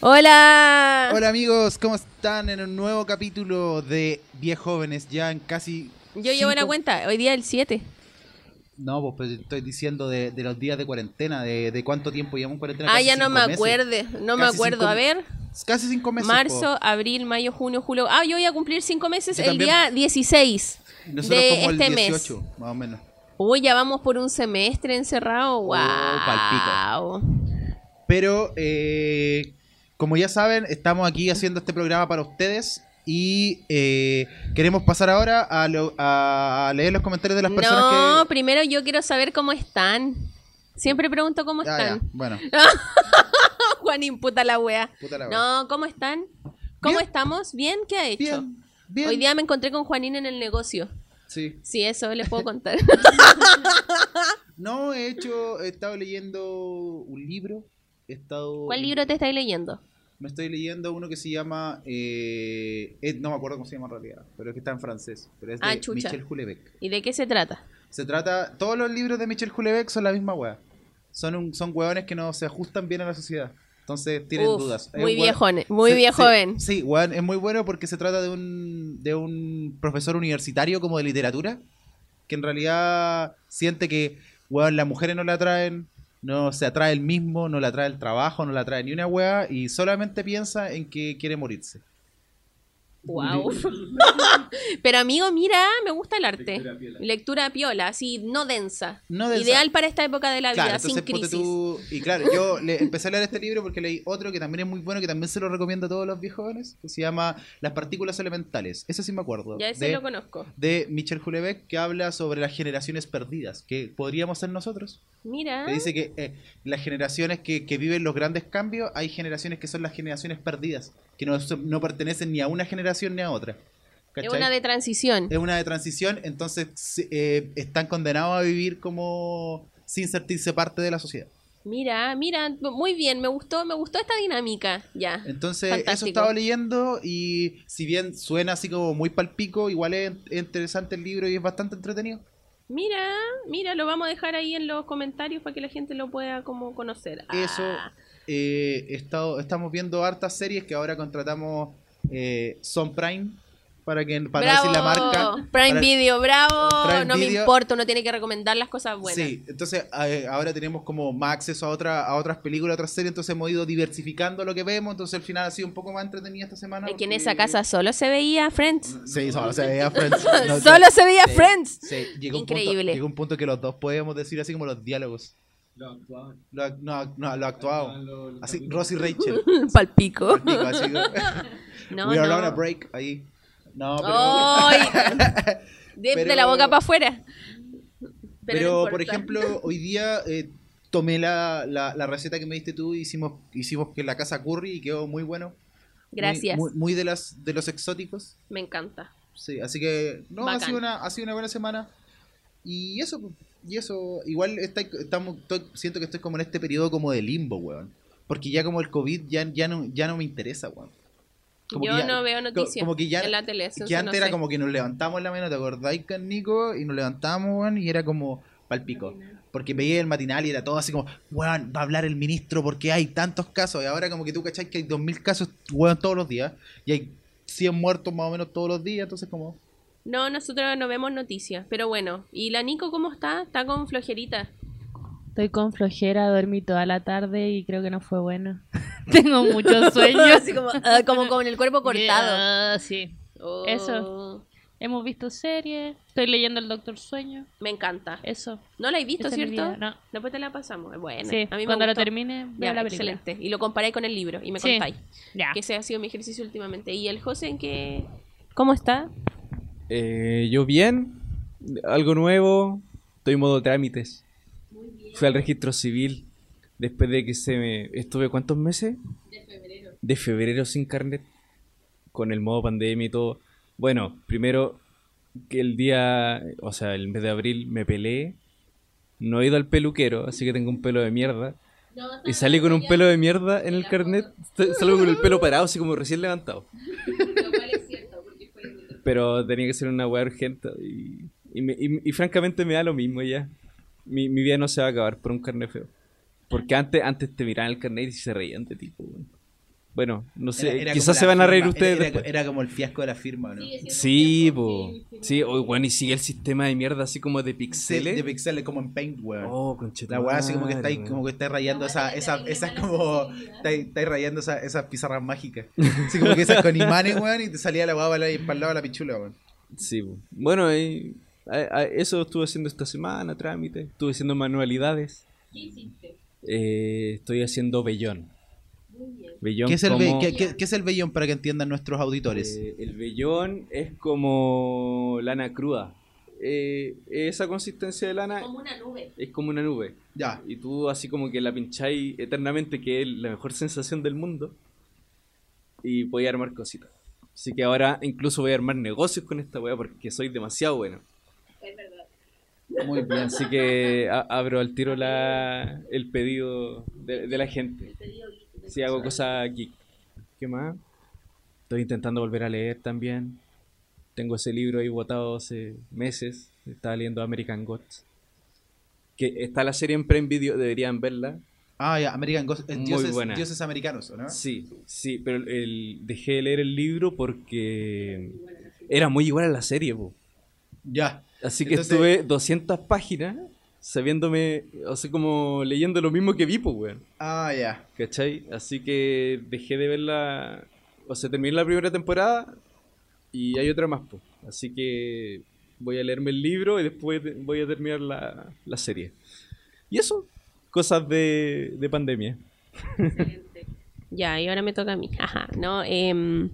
Hola. Hola amigos, ¿cómo están en un nuevo capítulo de Diez Jóvenes? Ya en casi... Yo llevo la cinco- cuenta, hoy día el 7. No, pues, pues, estoy diciendo de, de los días de cuarentena, de, de cuánto tiempo llevamos en cuarentena. Ah, ya no me acuerde, no me acuerdo. cinco A ver, Casi cinco meses. marzo, abril, mayo, junio, julio. Ah, yo voy a cumplir cinco meses Yo el también. día 16 po. Nosotros de como este el mes. 18, más o menos. Uy, ya vamos por un semestre encerrado. Wow. Oh, Pero, eh, como ya saben, estamos aquí haciendo este programa para ustedes y eh, queremos pasar ahora a, lo- a leer los comentarios de las personas No, que... primero yo quiero saber cómo están. Siempre pregunto cómo Ah, están. ya, bueno, Juan imputa la wea. puta la wea. No, ¿cómo están? ¿Cómo Bien. estamos? ¿Bien? ¿Qué ha hecho? Bien, bien. Hoy día me encontré con Juanín en el negocio. Sí. Sí, eso les puedo contar. No, he hecho, he estado leyendo un libro. He estado. ¿Cuál libro te estáis leyendo? Me estoy leyendo uno que se llama. eh, eh, no me acuerdo cómo se llama en realidad, pero es que está en francés. Pero es de Ah. Michel Houellebecq. ¿Y de qué se trata? Se trata. Todos los libros de Michel Houellebecq son la misma wea. Son, un, son hueones que no se ajustan bien a la sociedad. Entonces tienen Uf, dudas. Muy viejón, muy viejo sí, weón, es muy bueno porque se trata de un, de un profesor universitario como de literatura, que en realidad siente que, weón, las mujeres no la atraen, no se atrae el mismo, no la atrae el trabajo, no la atrae ni una weá, y solamente piensa en que quiere morirse. Wow. Pero amigo, mira, me gusta el arte. Lectura piola, así, no densa. No densa. Ideal para esta época de la vida, Claro, sin entonces ponte crisis. tú. Y claro, yo le empecé a leer este libro porque leí otro que también es muy bueno, que también se lo recomiendo a todos los viejos jóvenes, que se llama Las partículas elementales. Ese sí me acuerdo. Ya ese de- lo conozco. de Michel Houellebecq que habla sobre las generaciones perdidas, que podríamos ser nosotros. Mira. Que dice que eh, las generaciones que, que viven los grandes cambios, hay generaciones que son las generaciones perdidas, que no, no pertenecen ni a una generación ni a otra. Es una de transición. Es una de transición, entonces eh, están condenados a vivir como sin sentirse parte de la sociedad. Mira, mira, muy bien, me gustó, me gustó esta dinámica. Ya. Entonces, eso Fantástico. estaba leyendo y si bien suena así como muy palpico, igual es es interesante el libro y es bastante entretenido. Mira, mira, lo vamos a dejar ahí en los comentarios para que la gente lo pueda como conocer. Eso, Ah, eh, he estado, estamos viendo hartas series que ahora contratamos eh, Son Prime para que para bravo. decir la marca. Prime para- Video, bravo. Prime no me importa, uno tiene que recomendar las cosas buenas. Sí, entonces eh, ahora tenemos como más acceso a otra, a otras películas, a otras series, entonces hemos ido diversificando lo que vemos, entonces al final ha sido un poco más entretenida esta semana. Es que en esa casa solo se veía Friends. Sí, solo se veía Friends. No, solo se veía sí, Friends. sí, llegó Un Increíble. punto, llegó un punto que los dos podíamos decir así como los diálogos. Lo actuaban. Lo, ac- no, no, lo actuado. Lo- lo Así, capítulos. Ross y Rachel. Palpico. Digo, así, No, We are no. on a break. Ahí. No, pero. Ay, de, de Pero- la boca para afuera. Pero, no por ejemplo, hoy día eh, tomé la, la, la receta que me diste tú y hicimos, hicimos que la casa curry y quedó muy bueno. Gracias. Muy, muy de, las, de los exóticos. Me encanta. Sí, así que no, ha sido, una, ha sido una buena semana. Y eso, pues, y eso, igual está, estamos, estoy- siento que estoy como en este periodo como de limbo, weón. Porque ya como el COVID ya, ya, no, ya no me interesa, weón. Como Yo ya- no veo noticias como que ya, en la tele. que no antes era sé. como que nos levantamos en la mañana, ¿te acordáis con Nico? Y nos levantamos, weón, y era como palpico. Porque veía el matinal y era todo así como, weón, va a hablar el ministro porque hay tantos casos. Y ahora como que tú cachai que hay 2.000 casos, weón, todos los días. Y hay 100 muertos más o menos todos los días. Entonces como, No, nosotros no vemos noticias. Pero bueno. ¿Y la Nico cómo está? Está con flojerita. Estoy con flojera, dormí toda la tarde y creo que no fue bueno. Tengo mucho sueño. Así como, ah, como con el cuerpo cortado. Ah, sí. Oh, Eso. Hemos visto series, estoy leyendo El Doctor Sueño, Me encanta. eso. ¿No la he visto, Esa cierto? no. Después te la pasamos. Sí, a mí me cuando lo termine, veo Ya, la película. excelente. Y lo comparáis con el libro y me Sí. contáis. Ya. Que ese ha sido mi ejercicio últimamente. ¿Y el José en qué? ¿Cómo está? Eh, yo bien, algo nuevo, estoy en modo trámites. Fui al registro civil después de que se me... Estuve cuántos meses? De febrero. De febrero sin carnet, con el modo pandemia y todo. Bueno, primero que el día, o sea, el mes de abril me peleé. No he ido al peluquero, así que tengo un pelo de mierda. Y salí con un pelo de mierda en el carnet. Salgo con el pelo parado, así como recién levantado. Pero tenía que ser una weá urgente. Y, y, me- y- francamente me da lo mismo ya. Mi, mi vida no se va a acabar por un carnet feo. Porque antes, antes te miraban el carnet y se reían de ti. po, weón. Bueno, no sé, Era- quizás se van a reír ustedes Era, como el fiasco de la firma, ¿no? Sí, po. Sí, o bueno, y sigue el sistema de mierda así como de Sí, pixeles. de pixeles como en Paint, weón. Oh, La weá así como que está ahí, conchetumare, como que está rayando esa, esa, esas como, está, ahí- está ahí rayando esa- esas pizarras mágicas. Así como que esas con imanes, weón, y te salía la weá para el lado de la pichula, weón. Sí, po. bueno, eh, a- a- eso estuve haciendo esta semana, trámite. Estuve haciendo manualidades. Eh, estoy haciendo vellón. Vellón ¿Qué es, el como- qué- qué- qué es el vellón para que entiendan nuestros auditores? Eh, el vellón es como lana cruda. Eh, esa consistencia de lana una nube. es como una nube. ya. Y tú así como que la pincháis eternamente, que es la mejor sensación del mundo. Y voy a armar cositas. Así que ahora incluso voy a armar negocios con esta weá porque soy demasiado bueno. Es verdad. Muy bien, así que abro al tiro la, el pedido de, de la gente. Si hago cosas geek. ¿Qué más? Estoy intentando volver a leer también. Tengo ese libro ahí botado hace meses. Estaba leyendo American Gods. Que está la serie en Prime Video, deberían verla. Ah, ya, American Ghost, eh, Muy dioses, buena. dioses americanos, ¿o ¿no? Sí, sí, pero el, dejé de leer el libro porque era muy igual a la serie, po. Ya. Así que Entonces- estuve 200 páginas sabiéndome, así como leyendo lo mismo que vi, pues, weón. Ah, ya. ¿Cachai? Así que dejé de verla, o sea, terminé la primera temporada y hay otra más, pues. Así que voy a leerme el libro y después de- voy a terminar la, la serie. Y eso, cosas de, de pandemia. Ya, y ahora me toca a mí. Ajá, no, em,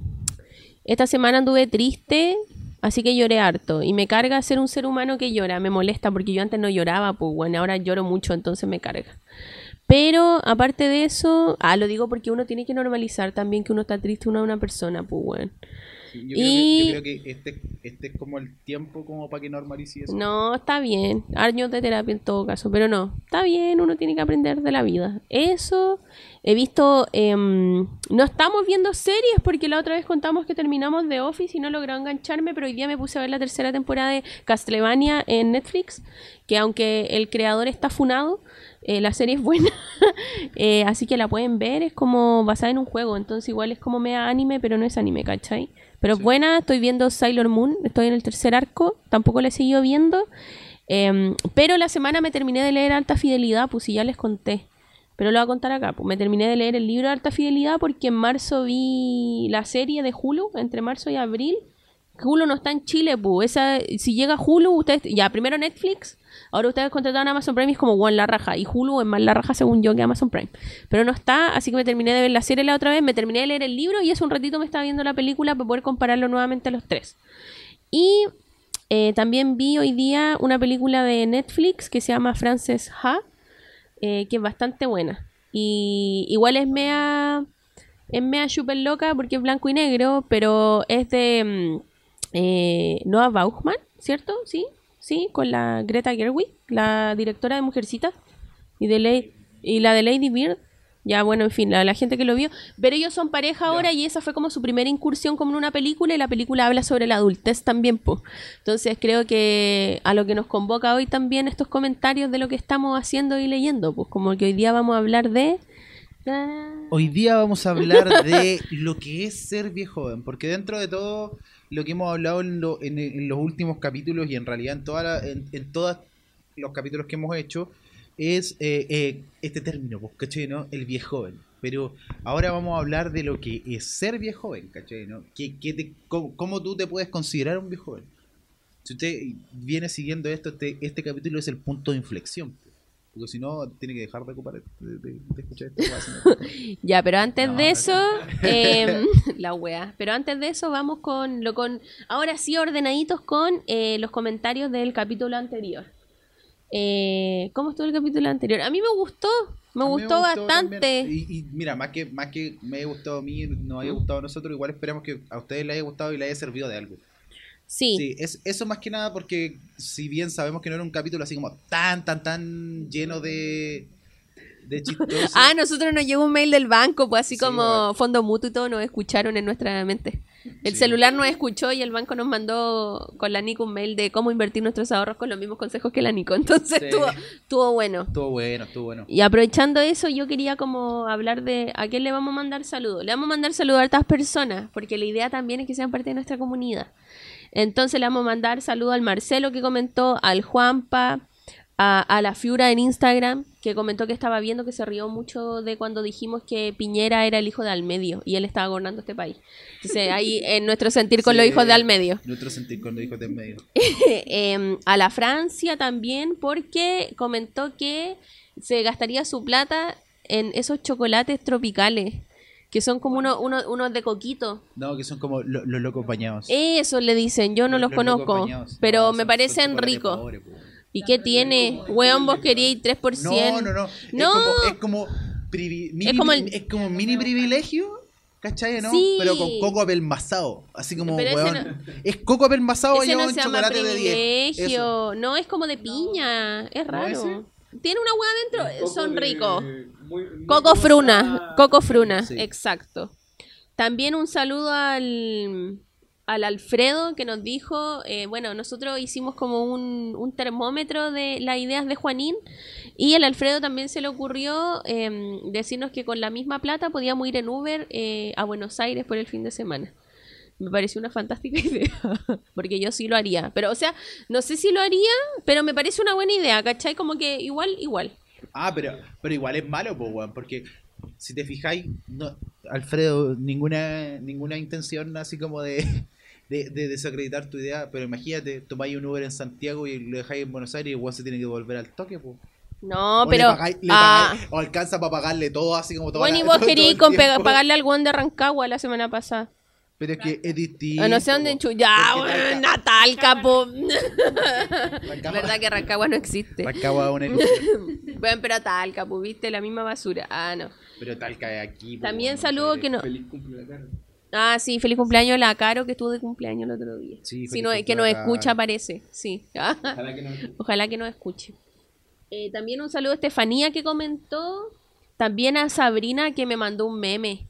esta semana anduve triste, así que lloré harto. Y me carga ser un ser humano que llora, me molesta porque yo antes no lloraba, pues bueno, ahora lloro mucho, entonces me carga. Pero aparte de eso, ah, lo digo porque uno tiene que normalizar también que uno está triste una una persona, pues bueno. Yo, Y- creo que, yo creo que este, este es como el tiempo como para que normalice eso. No, está bien. Años de terapia en todo caso, pero no. Está bien, uno tiene que aprender de la vida. Eso, he visto... em, no estamos viendo series porque la otra vez contamos que terminamos The Office y no logró engancharme, pero hoy día me puse a ver la tercera temporada de Castlevania en Netflix, que aunque el creador está funado, eh, la serie es buena. Eh, así que la pueden ver, es como basada en un juego, entonces igual es como mea anime, pero no es anime, ¿cachai? Pero buena, estoy viendo Sailor Moon, estoy en el tercer arco, tampoco la he seguido viendo. Em, pero la semana me terminé de leer Alta Fidelidad, pues si ya les conté. Pero lo voy a contar acá. Pues me terminé de leer el libro de Alta Fidelidad porque en marzo vi la serie de Hulu, entre marzo y abril. Hulu no está en Chile, pues. Esa, si llega Hulu, ustedes. Ya, primero Netflix. Ahora ustedes contrataron a Amazon Prime y es como, bueno, la raja. Y Hulu es más la raja según yo que Amazon Prime. Pero no está, así que me terminé de ver la serie la otra vez. Me terminé de leer el libro y hace un ratito me estaba viendo la película para poder compararlo nuevamente a los tres. Y eh, también vi hoy día una película de Netflix que se llama Frances Ha, eh, que es bastante buena. Y igual es mea, es mea super loca porque es blanco y negro, pero es de mm, eh, Noah Bauchman, ¿cierto? Sí, sí, con la Greta Gerwig, la directora de Mujercitas, y, de Lady, y la de Lady Bird. Ya, bueno, en fin, la, la gente que lo vio. Pero ellos son pareja ahora y esa fue como su primera incursión como en una película y la película habla sobre la adultez también, pues. Entonces creo que a lo que nos convoca hoy también estos comentarios de lo que estamos haciendo y leyendo, pues como que hoy día vamos a hablar de... Hoy día vamos a hablar de lo que es ser viejo joven, porque dentro de todo lo que hemos hablado en, lo- en- los últimos capítulos y en realidad en, toda la- en, todos los capítulos que hemos hecho es eh, eh, este término, pues, ¿cachai? ¿no? El viejo joven. Pero ahora vamos a hablar de lo que es ser viejo joven, ¿cachai? ¿no? ¿Qué, qué te- cómo, cómo tú te puedes considerar un viejo joven? Si usted viene siguiendo esto, este, este capítulo es el punto de inflexión. Porque si no, tiene que dejar de, ocupar, de, de- de escuchar esto. Ya, pero antes No, de no. eso, em, la wea. Pero antes de eso vamos con lo con ahora sí ordenaditos con eh, los comentarios del capítulo anterior. Eh, ¿Cómo estuvo el capítulo anterior? A mí me gustó, me gustó, bastante. y mira, más que, más que me haya gustado a mí, nos haya gustado a nosotros, igual esperamos que a ustedes les haya gustado y les haya servido de algo. Sí, Sí, es, eso más que nada porque si bien sabemos que no era un capítulo así como tan, tan, tan lleno de, de chistoso. Ah, nosotros nos llegó un mail del banco, pues así Sí, como fondo mutuo y todo nos escucharon en nuestra mente. El Sí. celular nos escuchó y el banco nos mandó con la Nico un mail de cómo invertir nuestros ahorros con los mismos consejos que la Nico. Entonces Sí. estuvo, estuvo bueno. Estuvo bueno, estuvo bueno. Y aprovechando eso, yo quería como hablar de a quién le vamos a mandar saludos. Le vamos a mandar saludos a estas personas, porque la idea también es que sean parte de nuestra comunidad. Entonces le vamos a mandar saludos al Marcelo que comentó, al Juanpa, a, a la Fiura en Instagram, que comentó que estaba viendo que se rió mucho de cuando dijimos que Piñera era el hijo de Almedio y él estaba gobernando este país. Entonces ahí en nuestro sentir con los hijos de Almedio. Nuestro sentir con los hijos del medio. Em, a la Francia también porque comentó que se gastaría su plata en esos chocolates tropicales que son como uno, uno- unos de coquito. No, que son como lo- los locos bañados. Eso le dicen, yo no los, conozco, bañados. pero No, me son- parecen ricos. ¿Y qué tiene? Weón, vos queríais 3%. No, no, no. No. Es como, es como, privi- mini, como el- es como mini privilegio, ¿cachai? ¿no? Sí. Pero con coco apelmazado. Así como, Pero weón. Es coco apelmazado bañado no llama chocolate de 10. Eso. privilegio, no, es como de piña, es raro. ese? Tiene una hueá adentro, son ricos. Coco Fruna, Coco Fruna, Sí. exacto. También un saludo al, al Alfredo que nos dijo, eh, bueno, nosotros hicimos como un, un termómetro de las ideas de Juanín y el Alfredo también se le ocurrió eh, decirnos que con la misma plata podíamos ir en Uber eh, a Buenos Aires por el fin de semana. Me pareció una fantástica idea, porque yo sí lo haría. Pero, o sea, no sé si lo haría, pero me parece una buena idea, ¿cachai? Como que igual, igual. Ah, pero, pero igual es malo, po, weón, porque si te fijáis, no, Alfredo, ninguna, ninguna intención así como de, de, de desacreditar tu idea, pero imagínate, tomáis un Uber en Santiago y lo dejáis en Buenos Aires y igual se tiene que volver al toque, po. No, O le pero... pagáis- le ah, pagáis- o alcanza para pagarle todo así como todo. bueno, y vos pega- pagarle al guan de Rancagua la semana pasada. Pero es que es distinto. Ah, no sé dónde po. enchu... Ya, Porque weón, Talca- Natalca, po. Rancagua- Verdad que Rancagua no existe. Rancagua es una ilusión, Bueno, pero Talca, pues viste la misma basura. Ah, no. pero Talca es aquí. po, También saludo que no. Feliz cumpleaños. Ah, sí, feliz cumpleaños a la Caro que estuvo de cumpleaños el otro día. Sí, no, que nos escucha, parece. Sí. Ojalá que no. Ojalá que nos escuche. Eh, también un saludo a Estefanía que comentó. También a Sabrina que me mandó un meme.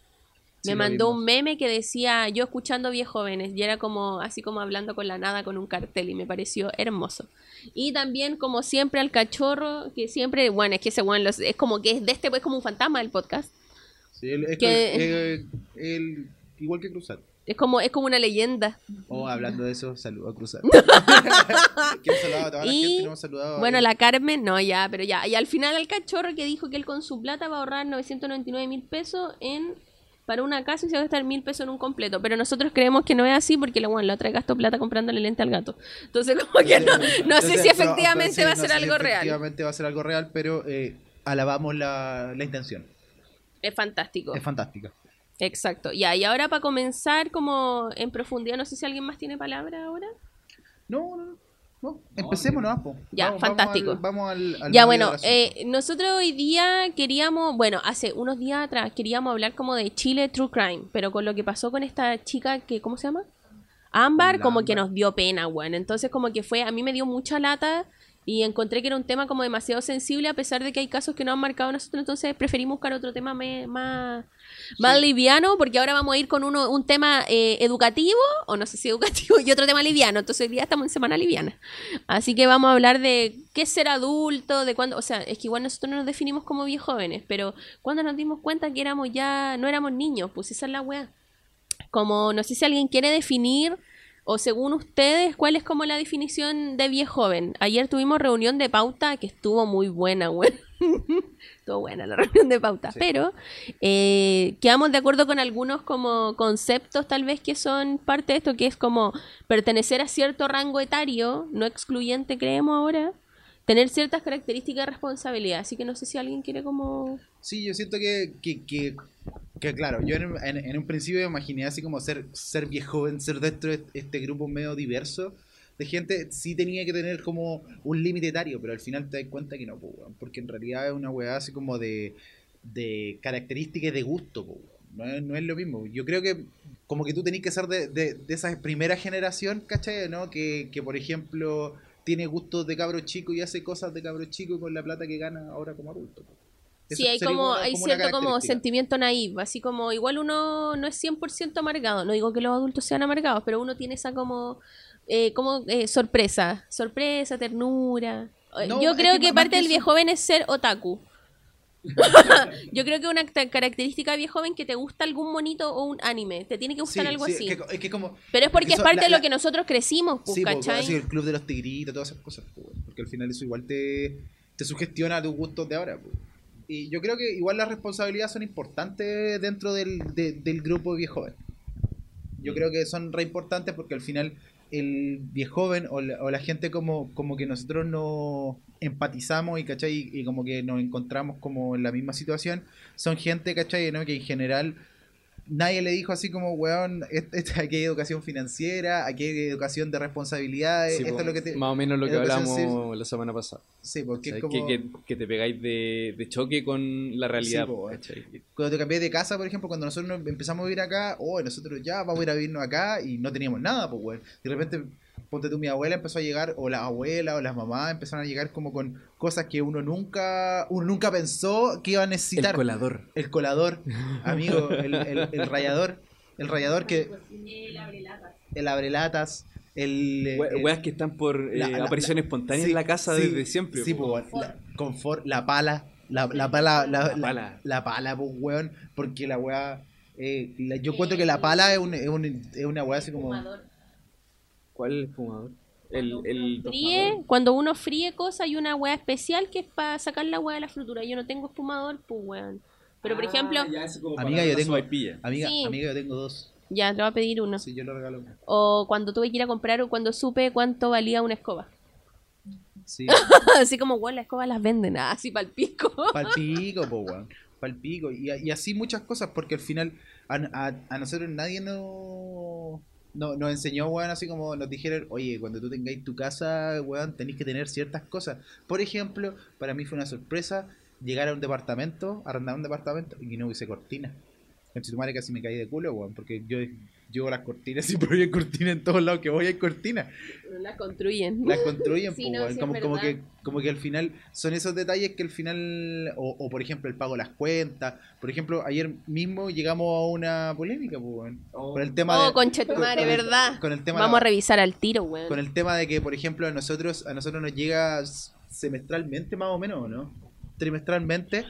Me mandó un meme que decía yo escuchando Bien Jóvenes y era como así como hablando con la nada con un cartel y me pareció hermoso. Y también como siempre al cachorro que siempre, bueno, es que ese bueno es como que es de este es como un fantasma del podcast. Sí, es que- él- igual que Cruzat. Es como es como una leyenda. Oh, hablando de eso, saludo a saludado la Y, a- Bueno, la Carmen, no, ya, pero ya. Y al final al cachorro que dijo que él con su plata va a ahorrar 999 mil pesos en para una casa y se va a gastar mil pesos en un completo. Pero nosotros creemos que no es así porque la, bueno, la otra gastó plata comprándole lente al gato. Entonces, como que no, no sé si pero- efectivamente sí, va a no ser si algo real. Efectivamente va a ser algo real, pero eh, alabamos la, la intención. Es fantástico. Es fantástica. Exacto. Ya, y ahora para comenzar como en profundidad, no sé si alguien más tiene palabra ahora. No, no, no. no. Empecemos nomás. Ya, Vamos- fantástico. Vamos al, vamos al- al Ya, bueno, eh, nosotros hoy día queríamos, bueno, hace unos días atrás queríamos hablar como de Chile True Crime, pero con lo que pasó con esta chica que, ¿cómo se llama? Ámbar, como que nos dio pena, bueno. Entonces como que fue, a mí me dio mucha lata y encontré que era un tema como demasiado sensible a pesar de que hay casos que no han marcado a nosotros, entonces preferimos buscar otro tema me- más, más liviano porque ahora vamos a ir con uno, un tema eh, educativo, o no sé si educativo, y otro tema liviano, entonces hoy día estamos en semana liviana. Así que vamos a hablar de qué es ser adulto, de cuándo, o sea, es que igual nosotros no nos definimos como bien jóvenes, pero cuando nos dimos cuenta que éramos ya, no éramos niños, pues esa es la weá. Como, no sé si alguien quiere definir, o según ustedes, cuál es como la definición de viejo joven. Ayer tuvimos reunión de pauta que estuvo muy buena, weón. estuvo buena la reunión de pauta, pero eh, quedamos de acuerdo con algunos como conceptos tal vez que son parte de esto, que es como pertenecer a cierto rango etario, no excluyente creemos ahora, tener ciertas características de responsabilidad. Así que no sé si alguien quiere como... Sí, yo siento que, que, que, que, claro, yo en, un principio me imaginé así como ser, ser viejo ser dentro de este grupo medio diverso de gente, sí tenía que tener como un límite etario, pero al final te das cuenta que no, porque en realidad es una weá así como de, de características de gusto, no, es, no es lo mismo. Yo creo que como que tú tenés que ser de, de, de esa primera generación, ¿cachai? ¿no? Que, que, por ejemplo, tiene gustos de cabro chico y hace cosas de cabro chico con la plata que gana ahora como adulto. po. Sí, hay como, una- hay cierto como sentimiento naive, así como igual uno no es 100% amargado, no digo que los adultos sean amargados, pero uno tiene esa como, eh, como eh, sorpresa, sorpresa, ternura. No, Yo creo que que, parte del eso- viejo joven es ser otaku. Yo creo que una ca- característica de viejo joven que te gusta algún monito o un anime, te tiene que gustar Sí, algo sí, así. que- es que como- Pero es porque es eso- parte la- de lo la- que nosotros crecimos, pues, Sí, el club de los tigritos, todas esas cosas, po, porque al final eso igual te, te sugestiona a tus gustos de ahora. po. Y yo creo que igual las responsabilidades son importantes dentro del, de- del grupo viejo joven. Yo creo que son re importantes porque al final el viejo joven o la, o la gente como, como que nosotros nos empatizamos y, ¿cachai? Y, y como que nos encontramos como en la misma situación, son gente, ¿cachai? ¿no? Que en general nadie le dijo así como, weón, aquí hay educación financiera, aquí hay educación de responsabilidades, Sí, esto po, es lo que te... Más o menos lo que hablamos la semana pasada. Sí, porque O sea, es como... que, que- que te pegáis de, de choque con la realidad. Sí, po, ¿cachai? Cuando te cambié de casa, por ejemplo, cuando nosotros nos empezamos a vivir acá, oh, nosotros ya vamos a ir a vivirnos acá y no teníamos nada, pues, weón. De repente, ponte tú, mi abuela empezó a llegar, o la abuela, o las mamás empezaron a llegar como con cosas que uno nunca, uno nunca pensó que iba a El necesitar. colador. El colador, amigo, el, el, el rayador, el rayador que, el abrelatas, el... eh, We- el- Weas que están por eh, la- la- aparición la- espontánea sí, en la casa sí, desde siempre. Sí, pues, la, confort, la pala, la, la pala, la, La la- pala. la pala, pues, weón, porque la weá, eh, la- yo encuentro que la pala es, un, es, un- es una weá así como... ¿Cuál es el fumador? El, el Fríe, cuando uno fríe cosas hay una hueá especial que es para sacar la hueá de la frutura. Yo no tengo espumador, pues weón. Pero por Ah, ejemplo, ya, ese como Amiga, para yo la tengo- sopaipilla. Amiga, Sí. amiga, yo tengo dos. ya te voy a pedir uno. Sí, yo lo regalo. O cuando tuve que ir a comprar o cuando supe cuánto valía una escoba. Sí, así como, weón, las escobas las venden, ah, así para el pico. palpico, po, weón. Palpico. Y, y así muchas cosas, porque al final a, a, a nosotros nadie no, no, nos enseñó, weón, así como nos dijeron, oye, cuando tú tengáis tu casa, weón, tenéis que tener ciertas cosas. Por ejemplo, para mí fue una sorpresa llegar a un departamento, arrendar un departamento y no hubiese cortina. En tu madre casi me caí de culo, weón, porque yo llevo las cortinas, siempre hay cortina en todos lados que voy hay cortina. Las construyen. las construyen, Sí, po, no, weón. sí, como, como que como que al final son esos detalles que al final o, o, por ejemplo el pago de las cuentas por ejemplo ayer mismo llegamos a una polémica po, weón, con el tema Oh, de conchetumare, con el- ¿verdad? con el tema Vamos a revisar al tiro, weón. con el tema de que por ejemplo a nosotros a nosotros nos llega semestralmente más o menos no trimestralmente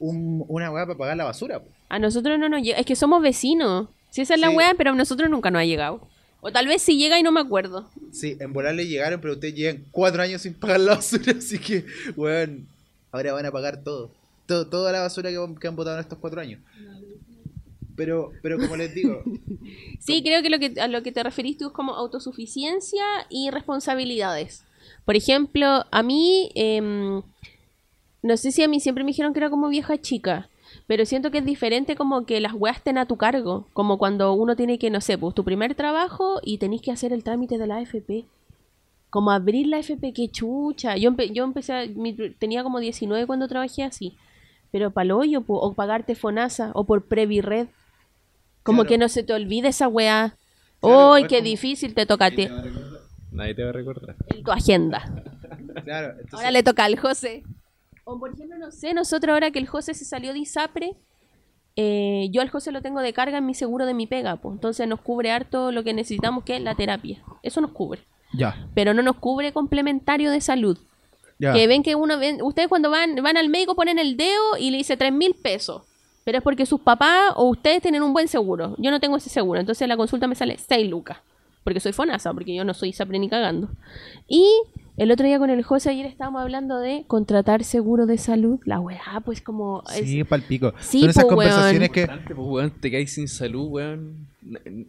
un- una weá para pagar la basura po. A nosotros no nos llega. Es que somos vecinos. Si esa es la Sí. weá, pero a nosotros nunca nos ha llegado. O tal vez si llega y no me acuerdo. sí en volar le llegaron pero ustedes llegan cuatro años sin pagar la basura así que weón ahora van a pagar todo todo, toda la basura que, que han botado en estos cuatro años. Pero, pero como les digo, Sí, creo que, lo que a lo que te referís tú es como autosuficiencia y responsabilidades. Por ejemplo, a mí, em, no sé si a mí siempre me dijeron que era como vieja chica, pero siento que es diferente como que las weas estén a tu cargo, como cuando uno tiene que, no sé, pues tu primer trabajo y tenés que hacer el trámite de la AFP. Como abrir la AFP, qué chucha. Yo, empe- yo empecé, a- mi- tenía como 19 cuando trabajé así. Pero paloyo, po, o pagarte FONASA, o por Previred. Como Claro. que no se te olvide esa weá. Claro, ¡Uy, es qué como- difícil te toca a ti! Nadie te va a recordar. En tu agenda. claro, entonces, Ahora le toca al José. O por ejemplo, no sé, nosotros ahora que el José se salió de ISAPRE, eh, yo al José lo tengo de carga en mi seguro de mi pega, pues. Entonces nos cubre harto lo que necesitamos, que es la terapia. Eso nos cubre. ya, Pero no nos cubre complementario de salud. ya. Que ven que uno ven, ustedes cuando van, van al médico ponen el dedo y le dice tres mil pesos. Pero es porque sus papás o ustedes tienen un buen seguro. Yo no tengo ese seguro. Entonces la consulta me sale 6 lucas. Porque soy FONASA, porque yo no soy ISAPRE ni cagando. Y el otro día con el José ayer estábamos hablando de contratar seguro de salud. La weá, pues como... es- Sí, palpico. Sí, Son esas po, conversaciones que... Importante, pues, weón, te caes sin salud, weón.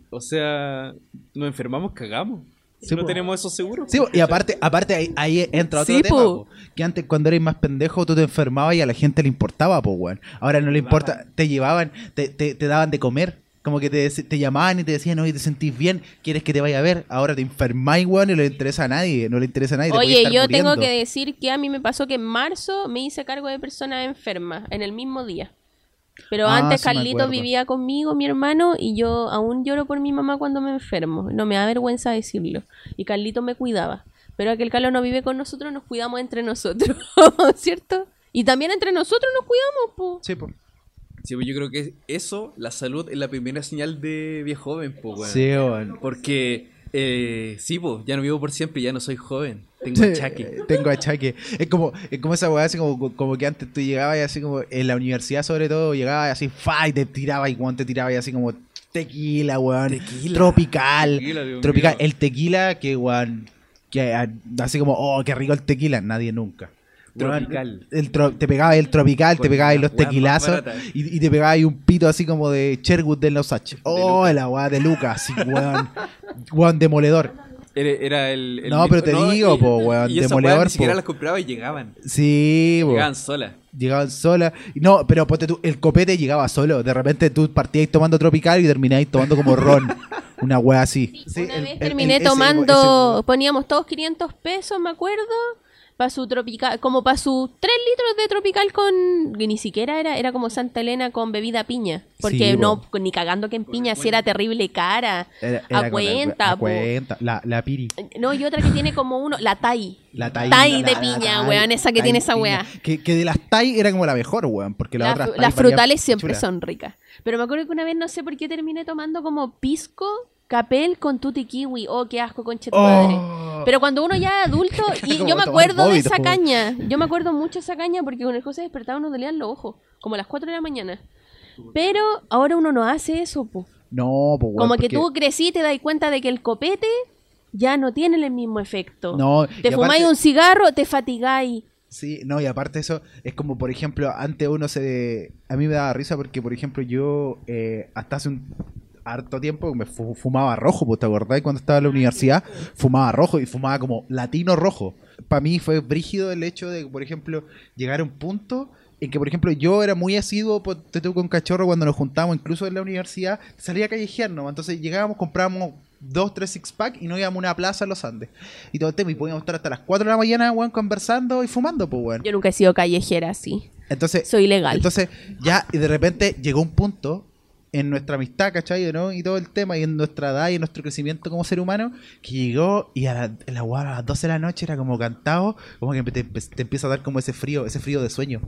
O sea, nos enfermamos, cagamos. Si Sí, no po. tenemos esos seguros. Sí, y aparte, aparte ahí, ahí entra otro Sí, tema, po. po. que antes cuando eres más pendejo tú te enfermabas y a la gente le importaba, po, weón. Ahora no le importa, te llevaban, te, te, te daban de comer, como que te, te llamaban y te decían, oye, te sentís bien, quieres que te vaya a ver, ahora te enfermáis, weón, y no le interesa a nadie, no le interesa a nadie. Oye, yo tengo muriendo. que decir que a mí me pasó que en marzo me hice cargo de personas enfermas en el mismo día. Pero Ah, antes sí vivía conmigo, mi hermano, y yo aún lloro por mi mamá cuando me enfermo. No me da vergüenza decirlo. Y Carlito me cuidaba. Pero aquel Carlos no vive con nosotros, nos cuidamos entre nosotros, ¿cierto? Y también entre nosotros nos cuidamos, po. Sí, po. Sí, pues yo creo que eso, la salud, es la primera señal de viejo joven, pues. Sí, weón. Porque, eh, sí, pues, ya no vivo por siempre, ya no soy joven. Tengo achaque. Tengo achaque. Es como, es como esa weá, así como, como que antes tú llegabas y así como en la universidad sobre todo, llegabas y así, fa, y te tirabas y te tirabas y así como tequila, weón. Tequila. Tropical. Tequila, tropical. mío. El tequila que, weón, que ah, así como, oh, qué rico el tequila. Nadie nunca. Tropical. El tro- te pegaba el tropical, Con te pegaba los tequilazos y, y te pegaba ahí un pito así como de Sherwood de los H. Oh, la weá de Lucas, sí, weón. weón, demoledor. Era, era el, el No, pero te digo, y- po, weón, Y demoledor, ni siquiera po. las compraba y llegaban. Sí. Llegaban solas. Llegaban solas. No, pero ponte tú, el copete llegaba solo. De repente tú partíais tomando tropical y termináis tomando como ron. Una wea así. Sí, Una el- vez terminé el- ese- tomando, ese- poníamos todos 500 pesos, me acuerdo, para su tropical, como para sus 3 litros de tropical con, que ni siquiera era, era como Santa Elena con bebida piña, porque Sí, no, po. ni cagando que en piña si era terrible cara, era- a era cuenta, a cuenta. La, la piri. No, y otra que tiene como uno, la Tai. La tai, Tai la- de la- piña, weón, esa que tai tiene esa weá. Que, que de las tai era como la mejor, weón. Porque las La otras las frutales siempre son ricas. Pero me acuerdo que una vez no sé por qué terminé tomando como pisco, capel con tutti kiwi. Oh, qué asco, conche tu madre. Oh. Pero cuando uno ya es adulto, y yo me acuerdo de esa po. caña. Yo me acuerdo mucho de esa caña porque con el José despertaba nos dolían los ojos, como a las 4 de la mañana. Pero ahora uno no hace eso, po. No, pues weón. Como que tú crecí y te das cuenta de que el copete ya no tiene el mismo efecto. No, te fumáis aparte- un cigarro, te fatigáis. Sí, no, y aparte eso es como, por ejemplo, antes uno se... A mí me daba risa porque, por ejemplo, yo eh, hasta hace un harto tiempo me fu- fumaba rojo, pues, ¿te acordás? Cuando estaba en la universidad, fumaba rojo y fumaba como latino rojo. Para mí fue brígido el hecho de, por ejemplo, llegar a un punto en que, por ejemplo, yo era muy asiduo, pues, te tuve con cachorro cuando nos juntábamos, incluso en la universidad, salía a callejear, ¿no? Entonces llegábamos, comprábamos dos, tres six pack y nos íbamos a una plaza en los Andes. Y todo el tema, y podíamos estar hasta las 4 de la mañana, weón, conversando y fumando, pues, weón. Yo nunca he sido callejera así. Entonces, Soy legal. entonces, ya, y de repente llegó un punto en nuestra amistad, ¿cachai? ¿no? Y todo el tema, y en nuestra edad y en nuestro crecimiento como ser humano, que llegó y a, la, weá, a las 12 de la noche era como cantado, como que te, te empieza a dar como ese frío, ese frío de sueño.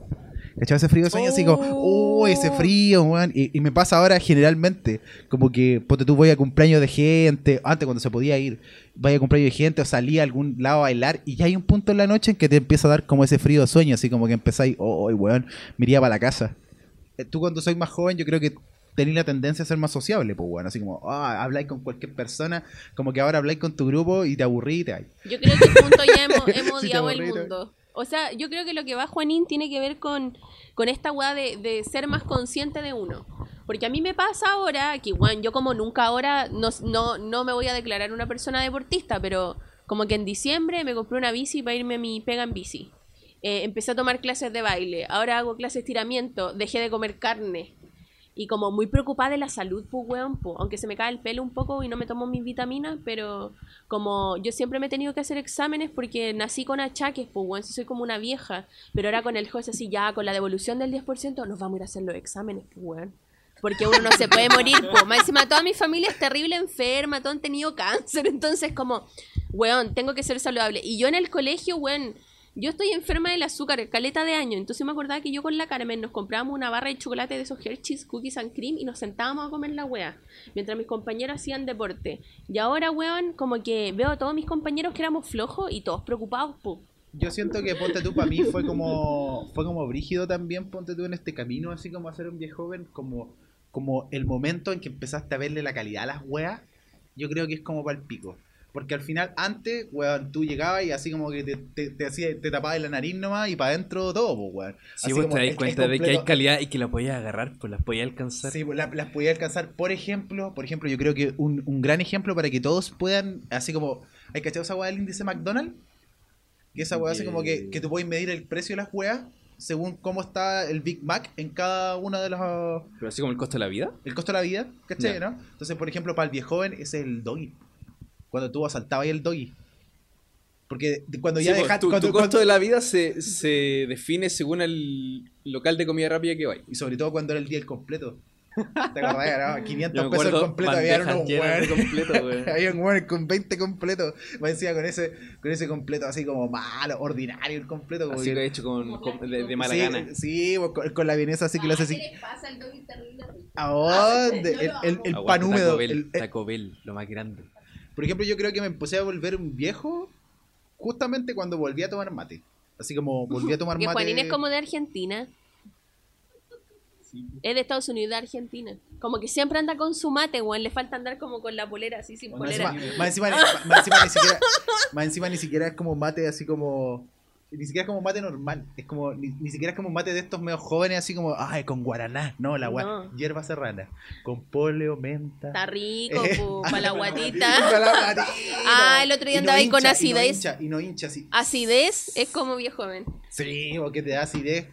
¿Cachai? Ese frío de sueño, así como, oh, ese frío, weón. Y, y me pasa ahora generalmente, como que, ponte tú, voy a cumpleaños de gente, antes cuando se podía ir, vaya a cumpleaños de gente o salía a algún lado a bailar, y ya hay un punto en la noche en que te empieza a dar como ese frío de sueño, así como que empezáis, oh, weón, me iría para la casa. Eh, Tú cuando soy más joven, yo creo que tenéis la tendencia a ser más sociable, pues, bueno, así como, ah, habláis con cualquier persona, como que ahora habláis con tu grupo y te aburrí y te vais. Yo creo que el punto ya hemos, hemos odiado el mundo. O sea, yo creo que lo que va Juanín tiene que ver con, con esta weá de, de ser más consciente de uno. Porque a mí me pasa ahora que, bueno, yo como nunca ahora no, no, no me voy a declarar una persona deportista, pero como que en diciembre me compré una bici para irme a mi pega en bici. Eh, empecé a tomar clases de baile, ahora hago clases de estiramiento, dejé de comer carne. Y como muy preocupada de la salud, pues, weón, aunque se me cae el pelo un poco y no me tomo mis vitaminas, pero como yo siempre me he tenido que hacer exámenes porque nací con achaques, pues, weón, soy como una vieja, pero ahora con el juez así ya, con la devolución del 10%, nos vamos a ir a hacer los exámenes, pues, weón. Porque uno no se puede morir, pues. Más encima, toda mi familia es terrible enferma, todos han tenido cáncer, entonces como, weón, tengo que ser saludable. Y yo en el colegio, weón, yo estoy enferma del azúcar, caleta de año. Entonces me acordaba que yo con la Carmen nos comprábamos una barra de chocolate de esos Hershey's Cookies and Cream y nos sentábamos a comer la wea. Mientras mis compañeros hacían deporte. Y ahora, weón, como que veo a todos mis compañeros que éramos flojos y todos preocupados, po. Yo siento que ponte tú para mí fue como fue como brígido también, ponte tú en este camino así como a ser un viejo joven, como como el momento en que empezaste a verle la calidad a las weas, yo creo que es como para el pico. Porque al final, antes, weón, tú llegabas y así como que te, te, te, hacía- te tapabas la nariz nomás y para adentro todo, pues, weón. Sí, Así vos como te das cuenta de que hay calidad y que la podías agarrar, pues las podías alcanzar. Sí, pues, la- las podía alcanzar. Por ejemplo, por ejemplo, yo creo que un, un gran ejemplo para que todos puedan, así como, ¿hay cachado esa weá del índice McDonald's? Que esa weá así como que, que tú puedes medir el precio de las weas según cómo está el Big Mac en cada una de las... Pero así como el costo de la vida. El costo de la vida, ¿cachai? Ya. ¿no? Entonces, por ejemplo, para el viejo joven ese es el doggy. Cuando tú asaltabas ahí el doggy. Porque cuando ya Sí, pues, dejaste... tu, cuando- tu costo cuando- de la vida se, se define según el local de comida rápida que vayas. Y sobre todo cuando era el día del completo. ¿Te acordás? No? 500 Yo me pesos el completo. Había unos güey. Había un con 20 completos. Me decía con ese, con ese completo así como malo, ordinario el completo. Como Así que- que he hecho con, con- de, de mala sí, gana. Sí, pues, con, con la vienesa así que lo hace así. pasa al doggy terrible? ¿A dónde? El, el, el Aguante pan húmedo. Taco Bell, el- el- Taco Bell, lo más grande. Por ejemplo, yo creo que me empecé a volver un viejo justamente cuando volví a tomar mate. Así como volví a tomar mate. Juanín es como de Argentina. Es de Estados Unidos de Argentina. Como que siempre anda con su mate, weón. Le falta andar como con la polera, así sin Más polera. encima, más encima- más encima ni siquiera, más encima ni siquiera es como mate así como. Ni siquiera es como mate normal. Es como. Ni, ni siquiera es como mate de estos medio jóvenes así como. Ay, con guaraná. No, la gua- No. hierba serrana. Con poleo, menta. Está rico, Eh, para la Para guatita. la guatita. Ah, el otro día Y andaba ahí con acidez. Y no hincha, y no hincha así. Acidez es como viejo joven. Sí, porque te da acidez.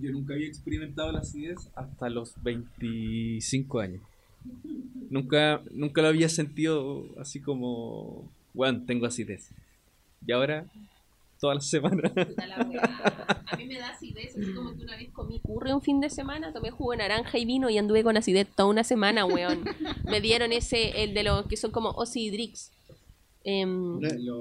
Yo nunca había experimentado la acidez hasta los 25 años. Nunca, nunca lo había sentido así como, bueno, tengo acidez. Y ahora, todas las semanas. A mí me da acidez, así como que una vez comí curry un fin de semana, tomé jugo de naranja y vino y anduve con acidez toda una semana, weón. Me dieron ese, el de los que son como Ocidrix. Em,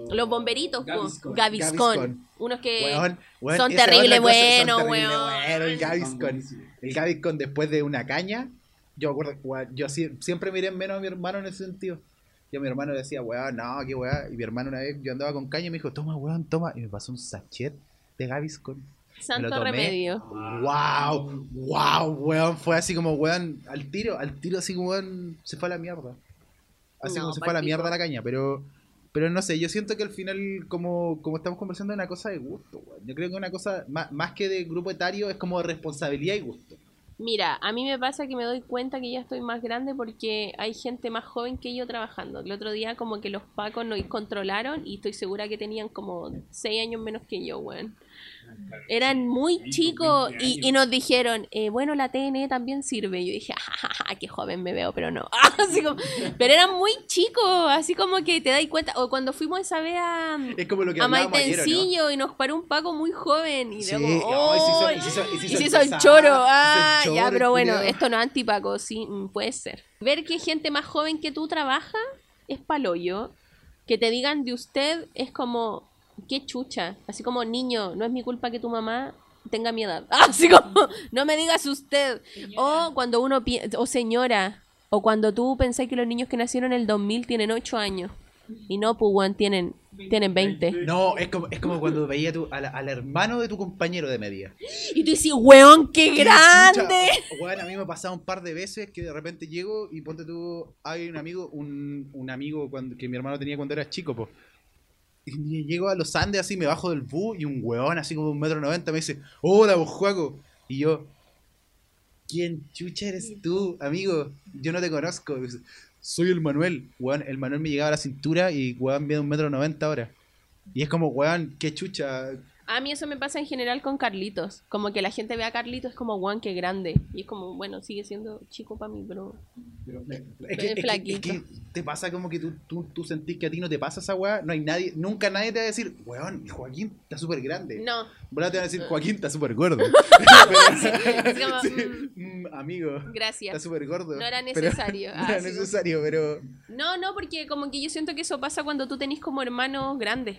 los bomberitos. Gaviscon. Gaviscon. Gaviscon. Unos que Weón, weón, son esa es terrible otra cosa, son buenos, terrible weón. bueno, el Gaviscon. El Gaviscon después de una caña. Yo yo siempre miré menos a mi hermano en ese sentido. Yo a mi hermano le decía, weón, no, qué weón. Y mi hermano una vez, yo andaba con caña y me dijo, toma, weón, toma. Y me pasó un sachet de Gaviscon. santo tomé. remedio. Wow, wow, weón. Fue así como, weón, al tiro, al tiro, así como, weón, se fue a la mierda. Así No, como se fue a la mierda la caña, pero. Pero no sé, yo siento que al final, como, como estamos conversando, es una cosa de gusto, weón. Yo creo que una cosa, más, más que de grupo etario, es como de responsabilidad y gusto. Mira, a mí me pasa que me doy cuenta que ya estoy más grande porque hay gente más joven que yo trabajando. El otro día como que los pacos nos controlaron y estoy segura que tenían como 6 años menos que yo, weón. Eran muy chicos y, y nos dijeron, eh, bueno, la TN también sirve. Y yo dije, jajaja, qué joven me veo, pero no. Así como- pero eran muy chicos, así como que te das cuenta. O cuando fuimos esa vez a, Es como lo que a hablábamos ayer, ¿o ¿no? Maitencillo y nos paró un paco muy joven. Y Sí, luego, oh, y se hizo- el choro. el Ah, choro, ya, pero bueno, culiao. esto no es antipaco, sí, mm, puede ser. Ver que gente más joven que tú trabaja es paloyo. Que te digan de usted es como, qué chucha. Así como, niño, no es mi culpa que tu mamá tenga mi edad. Así como, no me digas usted. O cuando uno, o señora, o cuando tú pensás que los niños que nacieron en el 2000 tienen 8 años. Y no, pues, weón, tienen, tienen 20. No, es como, es como cuando veía tu, a la- al hermano de tu compañero de media. Y tú dices, weón, qué ¡Qué grande. chucha! Weón, a mí me ha pasado un par de veces que de repente llego y ponte tú, hay un amigo, un, un amigo cuando, que mi hermano tenía cuando era chico, pues. Y llego a los Andes así, me bajo del bus y un weón así como un metro noventa me dice, hola vos Juaco. Y yo, ¿quién chucha eres tú, amigo? Yo no te conozco. Dice, Soy el Manuel. Weón, el Manuel me llegaba a la cintura y weón mide un metro noventa ahora. Y es como, weón, qué chucha. A mí eso me pasa en general con Carlitos. Como que la gente ve a Carlitos como, guan, qué grande. Y es como, bueno, sigue siendo chico para mí, pero... Es que, es que- flaquito. es que te pasa como que tú, tú, tú sentís que a ti no te pasa esa weá. No hay nadie, nunca nadie te va a decir, weón, Joaquín está súper grande. No. Bueno, te van a decir, Joaquín está súper gordo. Es como, Sí, mm, mm, amigo, está gracias. súper gordo. No era Pero- necesario. no Ah, era sí, necesario, pero. No, no, porque como que yo siento que eso pasa cuando tú tenés como hermanos grandes.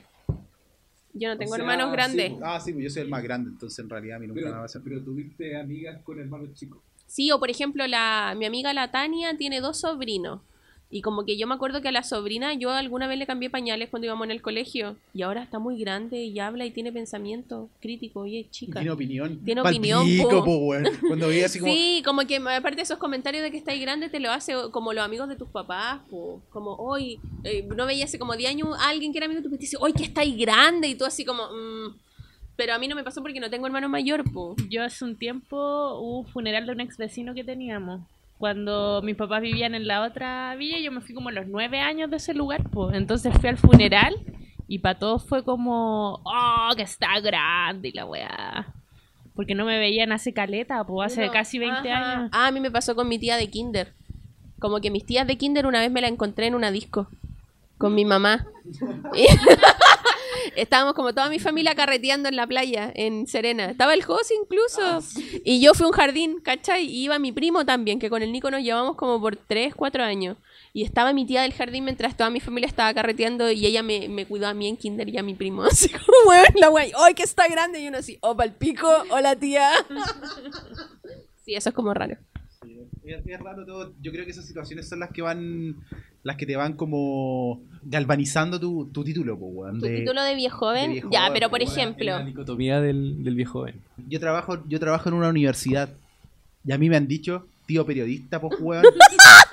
Yo no tengo O sea, hermanos sí, grandes. po. Ah, sí, pues yo soy el más grande, entonces en realidad a mí nunca me va a pasar. pero tuviste amigas con hermanos chicos. Sí, o por ejemplo, la, mi amiga la Tania tiene dos sobrinos. Y como que yo me acuerdo que a la sobrina yo alguna vez le cambié pañales cuando íbamos en el colegio. Y ahora está muy grande y habla y tiene pensamiento crítico y es chica. Tiene opinión. Tiene Pal opinión, po. po. Cuando veía así como. Sí, como que aparte de esos comentarios de que estáis grande, te lo hace como los amigos de tus papás, po. como hoy, no veías hace como 10 años a alguien que era amigo de tu papá y te dice, hoy que estáis grande, y tú así como, "Mm". pero a mí no me pasó porque no tengo hermano mayor, po. Yo hace un tiempo hubo un funeral de un ex vecino que teníamos. Cuando mis papás vivían en la otra villa, yo me fui como a los nueve años de ese lugar, pues. Entonces fui al funeral y para todos fue como, oh, que está grande y la weá. Porque no me veían hace caleta, pues hace casi 20 ajá. años. Ah, a mí me pasó con mi tía de kinder. Como que mis tías de kinder una vez me la encontré en una disco con mi mamá. Estábamos como toda mi familia carreteando en la playa, en Serena. Estaba el José incluso. Y yo fui a un jardín, ¿cachai? Y iba mi primo también, que con el Nico nos llevamos como por 3, 4 años. Y estaba mi tía del jardín mientras toda mi familia estaba carreteando y ella me, me cuidó a mí en kinder y a mi primo. Así como, weón, la wey, ¡ay, que está grande! Y uno así, ¡oh, pa'l pico! ¡Hola, tía! Sí, eso es como raro. Sí, es, es raro todo. Yo creo que esas situaciones son las que van. Las que te van como galvanizando tu, tu título, po, weón. ¿Tu de- título de viejo joven? de viejo ya, joven, pero por weón. ejemplo... La dicotomía del, del viejo joven. Yo trabajo, yo trabajo en una universidad. Y a mí me han dicho, tío periodista, pues weón.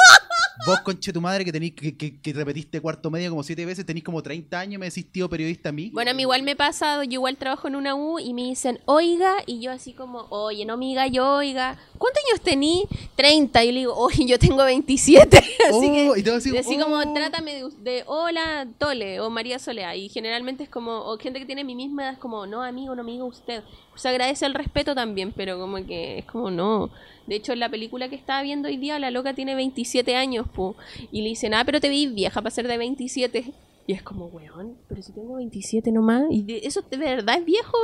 Vos, conche tu madre, que, tenís, que, que- que repetiste cuarto medio como siete veces, tenés como 30 años me decís tío periodista a mí. Bueno, a mí igual me ha pasado, yo igual trabajo en una U y me dicen, oiga, y yo así como, oye, no amiga, yo oiga, ¿cuántos años tení? 30, y le digo, oye, yo tengo 27, así Oh, que... y así, así como, oh. trátame de, de hola, Tole, o María Solea, y generalmente es como, o gente que tiene mi misma edad es como, no, amigo, no amigo, usted. Se agradece el respeto también, pero como que es como, no. De hecho, en la película que estaba viendo hoy día, la loca tiene 27 años, pu, y le dicen, ah, pero te vi vieja para ser de 27. Y es como, weón, pero si tengo 27 nomás. ¿Y de- eso de verdad es viejo?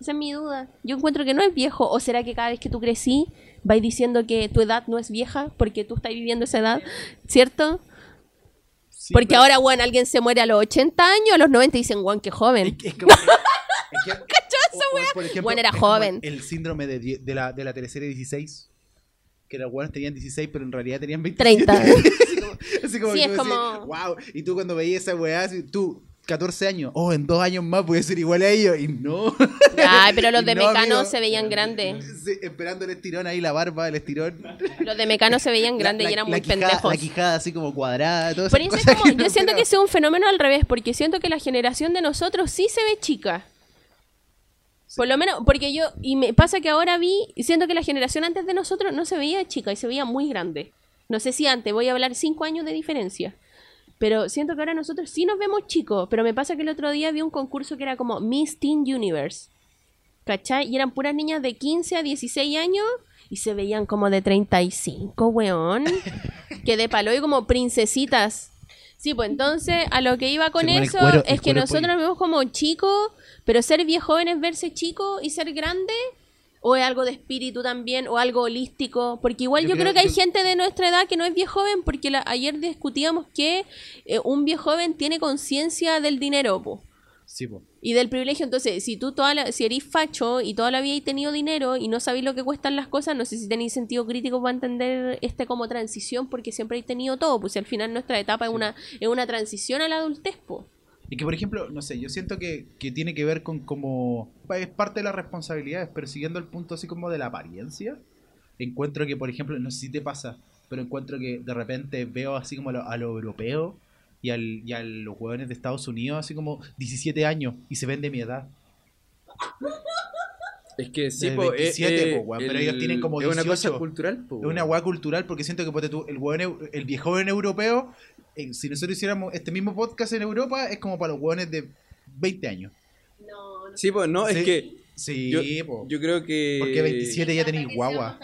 Esa es mi duda. Yo encuentro que no es viejo. ¿O será que cada vez que tú crecí, vais diciendo que tu edad no es vieja porque tú estás viviendo esa edad? ¿Cierto? Sí, porque pero- ahora, weón, alguien se muere a los 80 años, a los 90 y dicen, weón, qué joven. Es, es como- es que- o- o, por ejemplo, Bueno, era es joven. El síndrome de, de la, de la teleserie 16. Que los buenos tenían 16, pero en realidad tenían 27. 30. así como, así como Sí, es como- wow. Y tú cuando veías esa weá, así, tú, 14 años, oh, en dos años más voy a ser igual a ellos. Y no. Ay, pero los de no, Mecano amigo. se veían grandes. Sí, esperando el estirón ahí, la barba, el estirón. Los de Mecano se veían grandes La- y eran muy quijada- pendejos. La quijada así como cuadrada, todo eso yo siento que es un fenómeno al revés, porque siento que la generación de nosotros sí se ve chica. Por lo menos, porque yo, y me pasa que ahora vi, siento que la generación antes de nosotros no se veía chica y se veía muy grande. No sé si antes, voy a hablar cinco años de diferencia. Pero siento que ahora nosotros sí nos vemos chicos. Pero me pasa que el otro día vi un concurso que era como Miss Teen Universe. ¿Cachai? Y eran puras niñas de 15 a 16 años y se veían como de 35, weón. que de palo y como princesitas. Sí, pues entonces a lo que iba con eso cuero- es que nosotros pollo. nos vemos como chicos, pero ser viejo joven es verse chico y ser grande. O es algo de espíritu también, o algo holístico. Porque igual yo, Yo creo, creo- que hay gente de nuestra edad que no es viejo joven, porque la- ayer discutíamos que eh, un viejo joven tiene conciencia del dinero, po Sí, po. y del privilegio. Entonces, si tú toda la, si eres facho y toda la vida has tenido dinero y no sabéis lo que cuestan las cosas, no sé si tenéis sentido crítico para entender este como transición, porque siempre he tenido todo, pues si al final nuestra etapa es una es una transición a la adultez, po. Y que, por ejemplo, no sé, yo siento que, que tiene que ver con como... Es parte de las responsabilidades, pero siguiendo el punto así como de la apariencia, encuentro que, por ejemplo, no sé si te pasa, pero encuentro que de repente veo así como a lo, a lo europeo y, al, y a los hueones de Estados Unidos así como 17 años y se ven de mi edad. Es que sí, De po, 27, eh, po, weón, el- pero ellos tienen como Es una 18. cosa cultural, po, Es una weón. hueá cultural porque siento que ponte tú, el, hueón eu- el viejo joven europeo, eh, si nosotros hiciéramos este mismo podcast en Europa, es como para los hueones de 20 años. Sí, pues no, Sí. es que Sí, yo, yo creo que... Porque 27 ya tenéis guagua.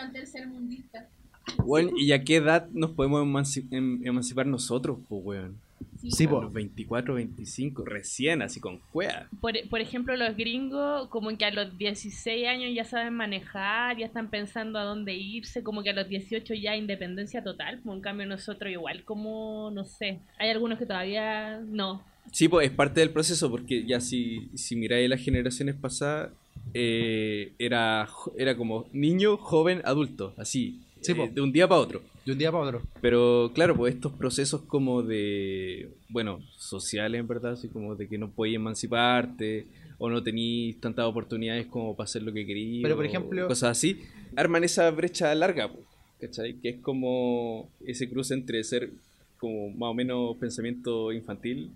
Bueno, ¿y a qué edad nos podemos emanci- em- emancipar nosotros, pues, weón? Sí, A po. los 24, 25, recién, así con cueva. Por, por ejemplo, los gringos, como que a los 16 años ya saben manejar, ya están pensando a dónde irse, como que a los 18 ya independencia total. Como en cambio, nosotros, igual, como, no sé, hay algunos que todavía no. Sí, pues es parte del proceso, porque ya si, si miráis las generaciones pasadas, eh, era, era como niño, joven, adulto, así, Sí, eh, de un día para otro. De un día para otro. Pero claro, pues estos procesos como de, bueno, sociales en verdad, así como de que no podías emanciparte o no tenías tantas oportunidades como para hacer lo que querías. Pero, por ejemplo- Cosas así, arman esa brecha larga, pues, ¿cachai? Que es como ese cruce entre ser como más o menos pensamiento infantil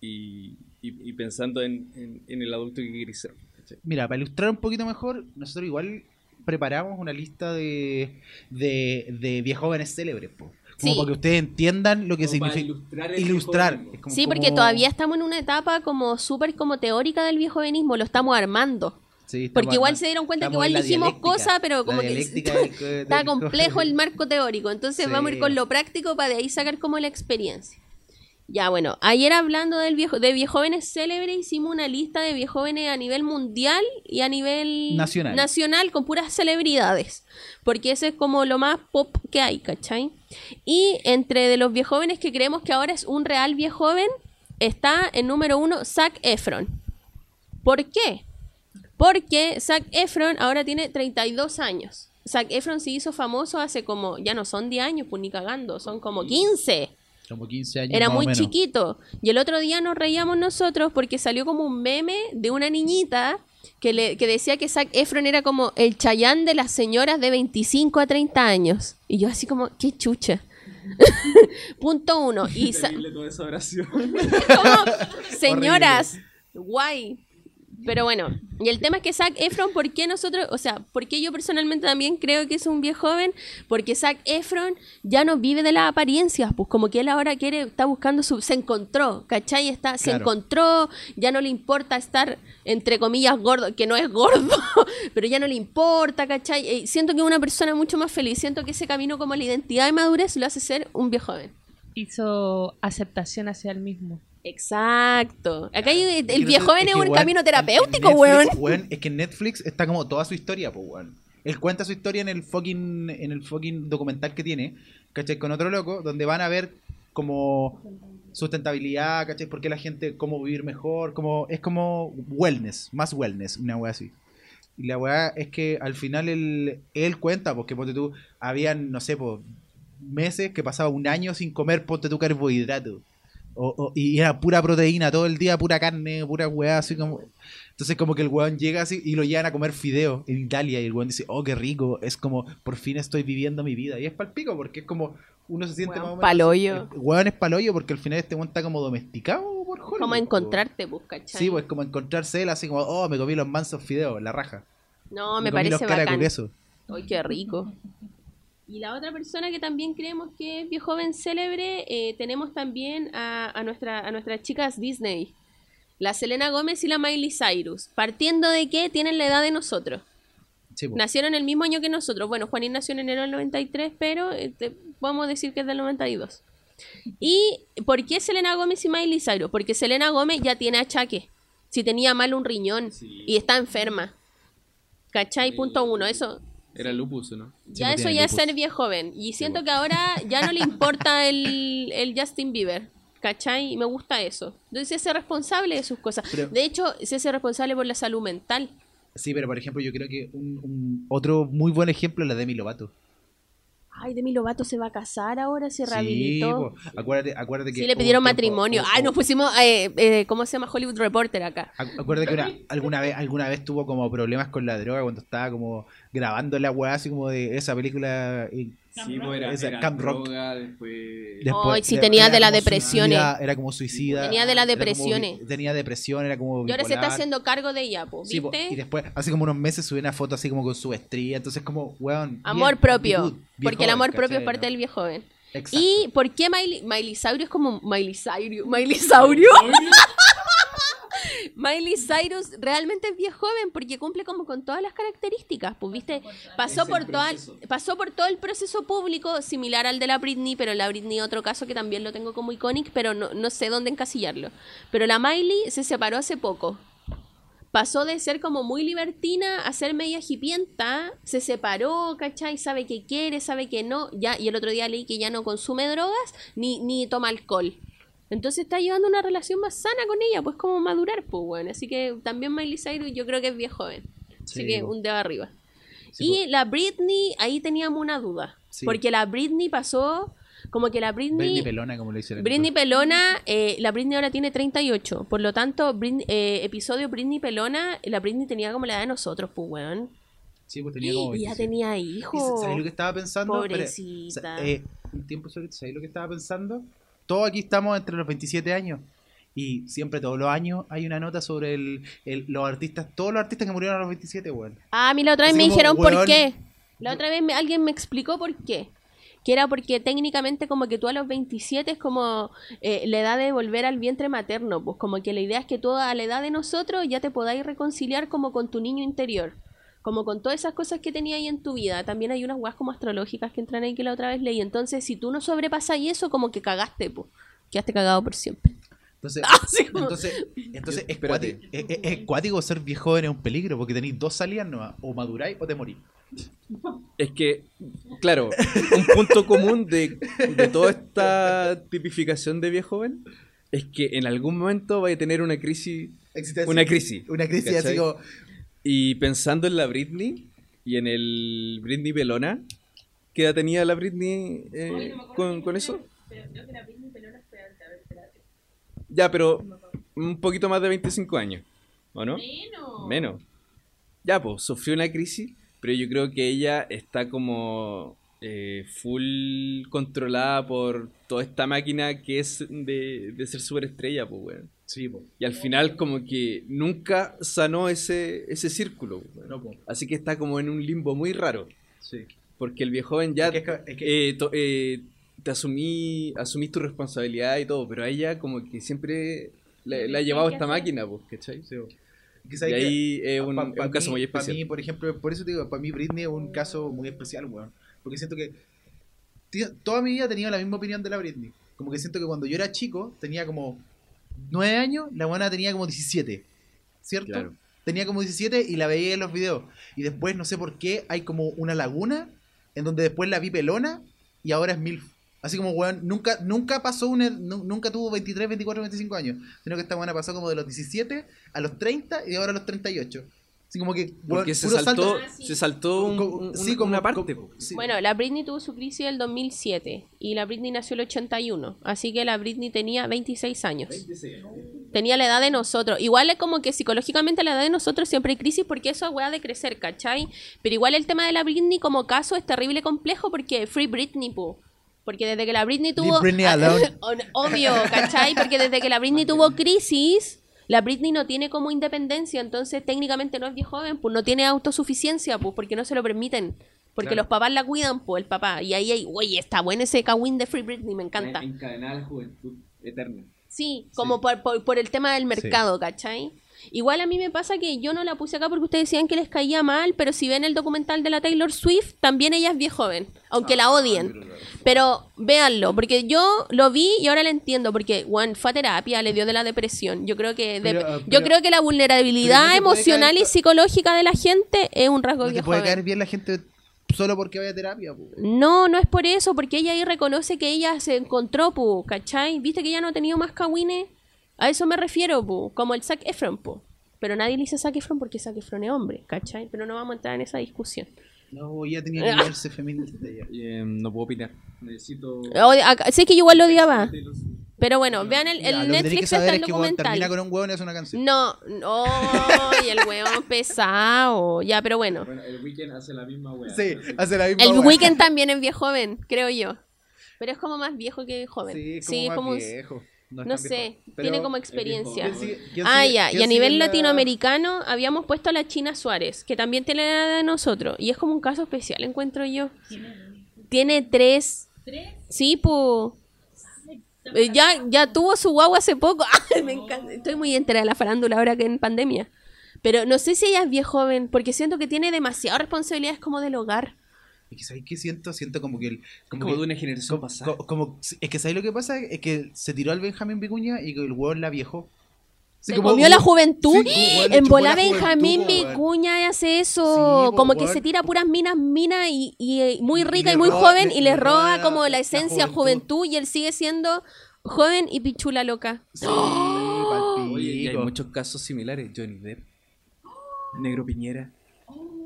y, y- y pensando en, en- en el adulto que querés ser. ¿cachai? Mira, para ilustrar un poquito mejor, nosotros igual preparamos una lista de, de, de viejos jóvenes célebres, po. Como Sí. para que ustedes entiendan lo que Como significa ilustrar ilustrar. viejovenismo. Es como- Sí, porque como- todavía estamos en una etapa como súper como teórica del viejo venismo, lo estamos armando. Sí, Porque igual se dieron cuenta que estamos igual dijimos cosas, pero como que está, complejo el marco teórico. Entonces Sí. vamos a ir con lo práctico para de ahí sacar como la experiencia. Ya, bueno, ayer hablando del viejo, de viejóvenes célebres, hicimos una lista de viejóvenes a nivel mundial y a nivel Nacional. nacional con puras celebridades. Porque ese es como lo más pop que hay, ¿cachai? Y entre de los viejóvenes que creemos que ahora es un real viejoven, está en número uno Zac Efron. ¿Por qué? Porque Zac Efron ahora tiene 32 años. Zac Efron se hizo famoso hace como, ya no son 10 años, pues ni cagando, son como 15. Como 15 años. Era más o muy menos. chiquito. Y el otro día nos reíamos nosotros porque salió como un meme de una niñita que, le, que decía que Zac Efron era como el chayán de las señoras de 25 a 30 años. Y yo así como, qué chucha. Punto uno. Y toda esa oración. como, señoras, guay. Pero bueno, y el tema es que Zac Efron, ¿por qué nosotros, o sea, por qué yo personalmente también creo que es un viejo joven? Porque Zac Efron ya no vive de las apariencias, pues como que él ahora quiere, está buscando su, se encontró, ¿cachai? Está, se encontró, ya no le importa estar, entre comillas, gordo, que no es gordo, pero ya no le importa, ¿cachai? Eh, siento que es una persona mucho más feliz, siento que ese camino como la identidad de madurez lo hace ser un viejo joven. Hizo aceptación hacia él mismo. Exacto. Acá hay- Es el viejo es, que, un camino terapéutico, weón, Es que en Netflix está como toda su historia, pues, weón. Él cuenta su historia en el fucking, en el fucking documental que tiene, ¿cachai? Con otro loco, donde van a ver como sustentabilidad, ¿cachai? Por qué la gente, cómo vivir mejor, como, es como wellness, más wellness, una weá así. Y la weá es que al final él, él cuenta, porque ponte tú, habían, no sé, pues, meses que pasaba un año sin comer, ponte tú carbohidrato. O, o- y era pura proteína todo el día, pura carne, pura weá, así como. Entonces, como que el weón llega así y lo llevan a comer fideo en Italia. Y el weón dice, oh, qué rico. Es como, por fin estoy viviendo mi vida. Y es palpico, porque es como, uno se siente Weón más o menos. paloyo. Weón es paloyo, porque al final este weón está como domesticado por Hollywood. Como encontrarte, pues, ¿cachai? Sí, pues como encontrarse él así como, oh, me comí los mansos fideos, la raja. No, me, los parece bacán. Ay, qué rico. Y la otra persona que también creemos que es viejo joven célebre, eh, tenemos también a, a, nuestra, a nuestras chicas Disney. La Selena Gómez y la Miley Cyrus. Partiendo de que tienen la edad de nosotros. Sí. Nacieron el mismo año que nosotros. Bueno, Juanín nació en enero del 93, pero eh, te- vamos a decir que es del 92. ¿Y por qué Selena Gómez y Miley Cyrus? Porque Selena Gómez ya tiene achaque. Si tenía mal un riñón Sí. y está enferma. ¿Cachai? Punto uno. Eso, Era lupus, ¿no? ya eso ya es ser viejo joven. Y siento que ahora ya no le importa el, el Justin Bieber. ¿Cachai? Y me gusta eso. Entonces se hace responsable de sus cosas. Pero- de hecho, se hace responsable por la salud mental. Sí, pero por ejemplo, yo creo que un, un- otro muy buen ejemplo es la Demi Lovato. Ay, Demi Lovato se va a casar ahora, se Sí, rehabilitó. po. acuérdate, acuérdate que. Sí, le pidieron tiempo- matrimonio. Ay, nos pusimos, eh, eh, ¿cómo se llama? Hollywood Reporter acá. Acu- Acuérdate que una- alguna vez alguna vez tuvo como problemas con la droga cuando estaba como grabando la weá así como de esa película. eh, Sí, pues era, Esa era Camp Rock. droga, después... Ay, sí, era- tenía era de las depresiones. suicida, era como suicida. Tenía de las como depresiones. tenía depresión, era como. Y ahora se está bipolar. haciendo cargo de ella, po, Sí, po, ¿viste? y después, hace como unos meses subió una foto así como con su estría. Entonces, como, weón. amor bien, propio. bien porque el amor propio ¿cachai, es parte no? del viejo joven. Exacto. ¿Y por qué Miley, Miley Cyrus es como Miley Cyrus? Miley Saurio. Miley Cyrus realmente es viejo joven porque cumple como con todas las características, pues viste, pasó por toda, pasó por todo el proceso público similar al de la Britney, pero la Britney otro caso que también lo tengo como icónico, pero no, no sé dónde encasillarlo. Pero la Miley se separó hace poco. Pasó de ser como muy libertina a ser media hipienta, se separó, ¿cachai? Sabe que quiere, sabe que no, ya, y el otro día leí que ya no consume drogas ni, ni toma alcohol. Entonces está llevando una relación más sana con ella, pues como madurar, pues bueno. Así que también Miley Cyrus yo creo que es bien joven. Así Sí, que po. un dedo arriba. Sí, y la Britney, ahí teníamos una duda. Sí. Porque la Britney pasó como que la Britney Britney... Pelona, como le dicen. Britney Pelona, eh, la Britney ahora tiene 38. Por lo tanto, Britney- eh, episodio Britney Pelona, la Britney tenía como la edad de nosotros, pues, weón. Sí, pues tenía como Y ya 27. tenía ¿Y hijos. ¿Sabes lo que estaba pensando? Pobrecita. eh, un tiempo sobre ¿sabes lo que estaba pensando? Todos aquí estamos entre los 27 años. Y siempre, todos los años, hay una nota sobre el, el- los artistas, todos los artistas que murieron a los 27, weón. Ah, a mí la otra vez Así me como, dijeron por qué. La otra vez me- alguien me explicó por qué. Que era porque técnicamente como que tú a los 27 es como eh, la edad de volver al vientre materno. Pues como que la idea es que tú a la edad de nosotros ya te podáis reconciliar como con tu niño interior. Como con todas esas cosas que tenía ahí en tu vida. También hay unas guas como astrológicas que entran ahí que la otra vez leí. Entonces, si tú no sobrepasas eso, como que cagaste, pues. quedaste cagado por siempre. Entonces, Así como- entonces, entonces es, Espérate. cuático, es, es- es cuático ser viejo joven es un peligro porque tenéis dos salidas nuevas, o maduráis o te morís. Es que, claro, un punto común de, de toda esta tipificación de viejo joven es que en algún momento va a tener una crisis. Existencia. Una crisis. Una crisis así como... Y pensando en la Britney y en el Britney Pelona, ¿qué edad tenía la Britney eh, con, con eso? Ya, pero un poquito más de 25 años, ¿o no? Menos. Ya, pues, sufrió una crisis, pero yo creo que ella está como eh, full controlada por toda esta máquina que es de, de ser superestrella, pues, weón. Sí, po. Y al final como que nunca sanó ese, ese círculo, weón. No, po. Así que está como en un limbo muy raro. Sí. Porque el viejo joven ya Es que- es que- eh, to- eh, te asumí, asumís tu responsabilidad y todo, pero a ella como que siempre le, le ha llevado esta máquina, pues, ¿cachai? Sí, po. Y que- ahí es un, pa- es pa un caso mí- muy especial. mí, por ejemplo, por eso te digo, para mí Britney es un caso muy especial, weón. Porque siento que tío, toda mi vida he tenido la misma opinión de la Britney. Como que siento que cuando yo era chico, tenía como 9 años, la buena tenía como 17. ¿Cierto? Claro. Tenía como 17 y la veía en los videos. Y después, no sé por qué, hay como una laguna en donde después la vi pelona y ahora es MILF. Así como, weón, nunca, nunca pasó una, nu- nunca tuvo 23, 24, 25 años. Sino que esta buena pasó como de los 17 a los 30 y ahora a los 38. Así como que, Porque se saltó, salto- se saltó un- un- sí, una- como- una parte. como- po. sí. Bueno, la Britney tuvo su crisis el 2007 y la Britney nació el 81, así que la Britney tenía 26 años. Tenía la edad de nosotros. Igual es como que psicológicamente a la edad de nosotros siempre hay crisis porque eso es weá de crecer, ¿cachai? Pero igual el tema de la Britney como caso es terrible complejo porque Free Britney, po. Porque desde que la Britney tuvo... Britney alone. Obvio, ¿cachai? Porque desde que la Britney tuvo crisis, la Britney no tiene como independencia, entonces técnicamente no es viejo joven, pues no tiene autosuficiencia, pues porque no se lo permiten. Porque Claro. los papás la cuidan, pues el papá. Y ahí hay, oye, está bueno ese Kawin de Free Britney, me encanta. Encadenada la juventud eterna. Sí, como Por, por, por el tema del mercado, ¿cachai? Igual a mí me pasa que yo no la puse acá porque ustedes decían que les caía mal, pero si ven el documental de la Taylor Swift, también ella es viejo joven, aunque la odien. Pero véanlo, porque yo lo vi y ahora lo entiendo, porque Juan fue a terapia, le dio de la depresión. Yo creo que de- Pero, ah, yo pero- creo que la vulnerabilidad emocional caer- y psicológica de la gente es un rasgo No viejo puede joven. caer bien la gente solo porque vaya a terapia. No, no es por eso, porque ella ahí reconoce que ella se encontró, pu, ¿cachai? ¿Viste que ella no ha tenido más cagüines? A eso me refiero, pu, como el Zac Efron, pu. Pero nadie le dice Zac Efron porque Zac Efron es hombre, ¿cachai? Pero no vamos a entrar en esa discusión. No, ella tenía que verse feminista ya. Eh, no puedo opinar. Necesito... Sé que yo igual lo odiaba. Pero bueno, vean el, el Ya, que que Netflix está el es que weón, termina documental. con un hueón y hace una canción. No, no, y el weón pesado. Ya, pero bueno. Bueno, el weekend hace la misma weá. Sí, hace la misma El. Weekend también es viejo joven, creo yo. Pero es como más viejo que joven. Sí, es como más un- viejo. No, sé, viejo. Tiene como experiencia. ¿quién sigue- quién Ah, sigue- ya, y a nivel la- latinoamericano habíamos puesto a la China Suárez, que también tiene la edad de nosotros. Y es como un caso especial, encuentro yo. Tiene tres. Sí, pues. Ya, ya tuvo su guagua hace poco. Ay, me encanta. Estoy muy entera de la farándula ahora que en pandemia. Pero no sé si ella es viejo joven, porque siento que tiene demasiadas responsabilidades como del hogar. Es que ¿sabes qué siento? Siento como que el. Como, Como que- de una generación como- pasada. co- como- es que ¿sabes lo que pasa? Es que se tiró al Benjamín Vicuña y que el hueón la viejó. Así Se como- comió la juventud. Sí, como, en bola Benjamín. Vicuña hace eso. Sí, como que se tira puras minas, minas y, y, eh, muy Y rica y, muy roba- joven le- y le roba la- como la la esencia juventud. y él sigue siendo joven y pichula loca. Sí, palpico. Oye, y hay muchos casos similares. Johnny Depp. Negro Piñera.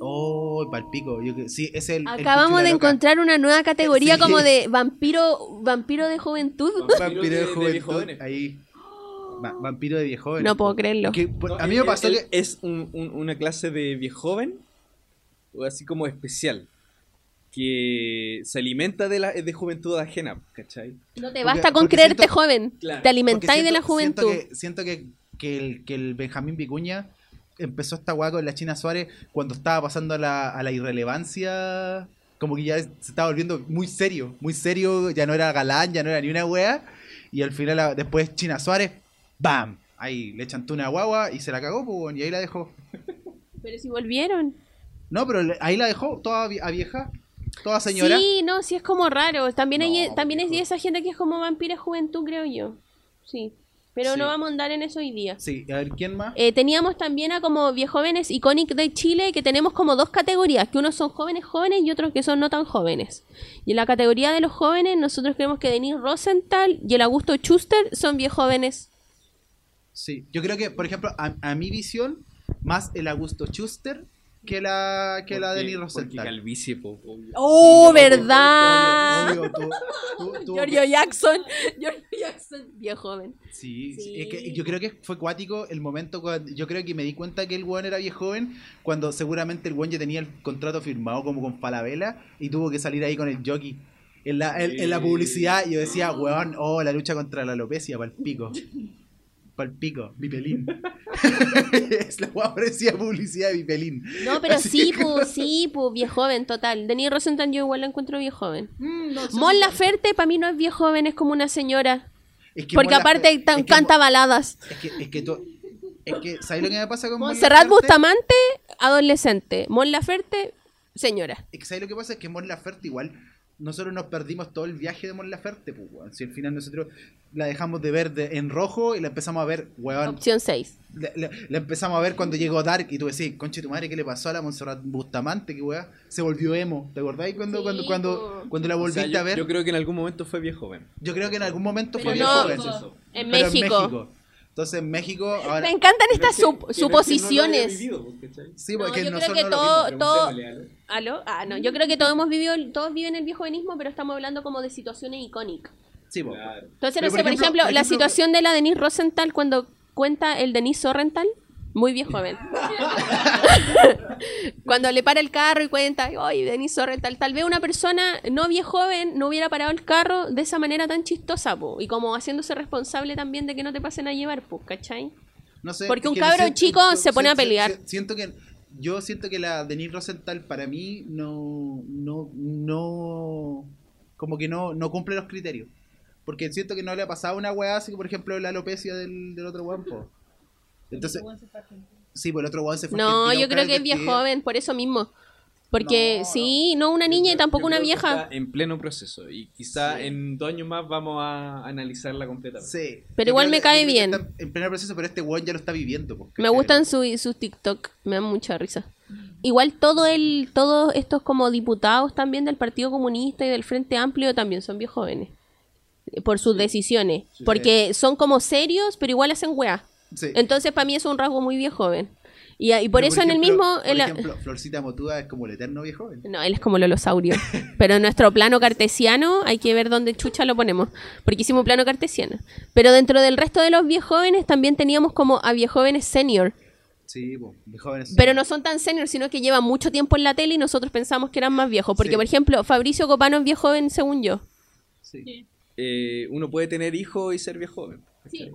Oh, palpico. Yo que- sí, es el. el Acabamos de loca. encontrar una nueva categoría Sí. como de vampiro vampiro de juventud. Vampiro de- de juventud. ahí. Va- vampiro de viejo. No puedo creerlo. Que, No, a mí me pasó él que. Es un- un- una clase de viejoven, o así como especial, que se alimenta de, la, de juventud ajena, ¿cachai? No te Porque- basta con porque creerte siento- joven. Claro, Te alimentáis de la juventud. Siento que, siento que, que el, que el Benjamín Vicuña empezó esta guaco con la China Suárez cuando estaba pasando a la, a la irrelevancia. Como que ya se estaba volviendo muy serio, muy serio, ya no era galán, ya no era ni una wea. Y al final, después China Suárez, ¡bam! Ahí le chantó una guagua y se la cagó, pues, y ahí la dejó. Pero si volvieron. No, pero ahí la dejó toda a vieja. Toda señora. Sí, no, sí es como raro. También hay, No, también viejo. esa gente que es como vampira juventud, creo yo. Sí. Pero Sí. no vamos a andar en eso hoy día. Sí, a ver, ¿quién más? Eh, teníamos también a como viejóvenes icónicos de Chile, que tenemos como dos categorías, que unos son jóvenes jóvenes y otros que son no tan jóvenes. Y en la categoría de los jóvenes, nosotros creemos que Denis Rosenthal y el Augusto Schuster son viejóvenes. Sí, yo creo que, por ejemplo, a, a mi visión, más el Augusto Schuster que la, que la de Denis Porque Rosenthal. calvicie, po, obvio. ¡Oh, Sí, verdad! obvio, tú- tú- tú- Giorgio Jackson. Giorgio Jackson, viejo joven. Sí, sí, es que yo creo que fue cuático el momento cuando yo creo que me di cuenta que el weón era viejo joven cuando seguramente el weón ya tenía el contrato firmado como con Falabella y tuvo que salir ahí con el jockey. En la, en, en la publicidad yo decía, weón, oh, la lucha contra la alopecia, pa'l pico. Pa'l pico, Vipelín. es la weón parecía publicidad de Vipelín. No, pero Así sí, que- pues, sí, pues, viejo joven, total. Denis Rosenthal yo igual la encuentro viejo joven. Mm, no Mon Laferte para mí no es viejo joven, es como una señora. Es que Porque Mon aparte Laferte- tan- es que canta Mon- baladas. Es que, es que tú- es que, ¿sabes lo que me pasa con Mon Montserrat Laferte? Bustamante, adolescente. Mon Laferte, señora. Es que ¿sabes lo que pasa? Es que Mon Laferte igual, nosotros nos perdimos todo el viaje de Mon Laferte, pues, weón. Si al final nosotros la dejamos de ver de- en rojo y la empezamos a ver, weón. Opción 6. La, la- la empezamos a ver cuando llegó Dark y tú decís, conche tu madre, ¿qué le pasó a la Montserrat Bustamante? Que weón, se volvió emo. ¿Te acordáis cuando, Sí, cuando, cuando, cuando la O volviste sea, yo, a ver? yo Yo, creo que en algún momento fue viejo joven. creo que en algún momento Pero fue no, viejo joven. En Pero México. Entonces en México, ahora. Me encantan estas sup- que suposiciones. no lo vivido, pues. Sí, No, porque yo creo nosotros que no todo- vimos. todo- ¿Aló? Ah, no. Yo creo que todos hemos vivido, todos viven el viejo jovenismo, pero estamos hablando como de situaciones icónicas. Sí, po. Claro. Entonces, Pero, no por sé, por ejemplo- ejemplo, por la ejemplo- situación de la Denise Rosenthal cuando cuenta el Denise Sorrental, muy viejo joven. cuando le para el carro y cuenta, oye, Denise Sorrental, tal vez una persona no viejo joven no hubiera parado el carro de esa manera tan chistosa, po, y como haciéndose responsable también de que no te pasen a llevar, pues, ¿cachai? No sé, Porque un que cabro siento- chico siento- se pone a pelear. Siento que yo siento que la Denise Rosenthal para mí no no no como que no no cumple los criterios. Porque siento que no le ha pasado una weá así, por ejemplo, la alopecia del, del otro weón, po. Entonces, sí, pues el otro weón se fue No, yo creo que es viejo joven, por eso mismo. Porque No, sí, no una niña y tampoco una vieja. está en pleno proceso y quizá Sí. en dos años más vamos a analizarla completamente. Sí. Pero Yo igual me que- cae bien. está En pleno proceso, pero este weón ya lo está viviendo, po, Me gustan su- sus TikTok, me dan mucha risa. Igual todo el, todos estos como diputados también del Partido Comunista y del Frente Amplio también son bien jóvenes. Por sus decisiones. Sí. Porque son como serios, pero igual hacen weá. Sí. Entonces para mí es un rasgo muy viejo joven. Y, y por Pero, eso en el mismo... Por en la- ejemplo, Florcita Motuda es como el eterno viejo joven. No, él es como Lolosaurio. Pero en nuestro plano cartesiano hay que ver dónde chucha lo ponemos. Porque hicimos plano cartesiano. Pero dentro del resto de los viejóvenes también teníamos como a viejóvenes senior. Sí, viejo jóvenes. Pero no son tan senior, sino que llevan mucho tiempo en la tele y nosotros pensamos que eran más viejos. Porque, Sí. por ejemplo, Fabricio Copano es viejo joven, según yo. Sí. Eh, uno puede tener hijos y ser viejo joven. ¿cachai?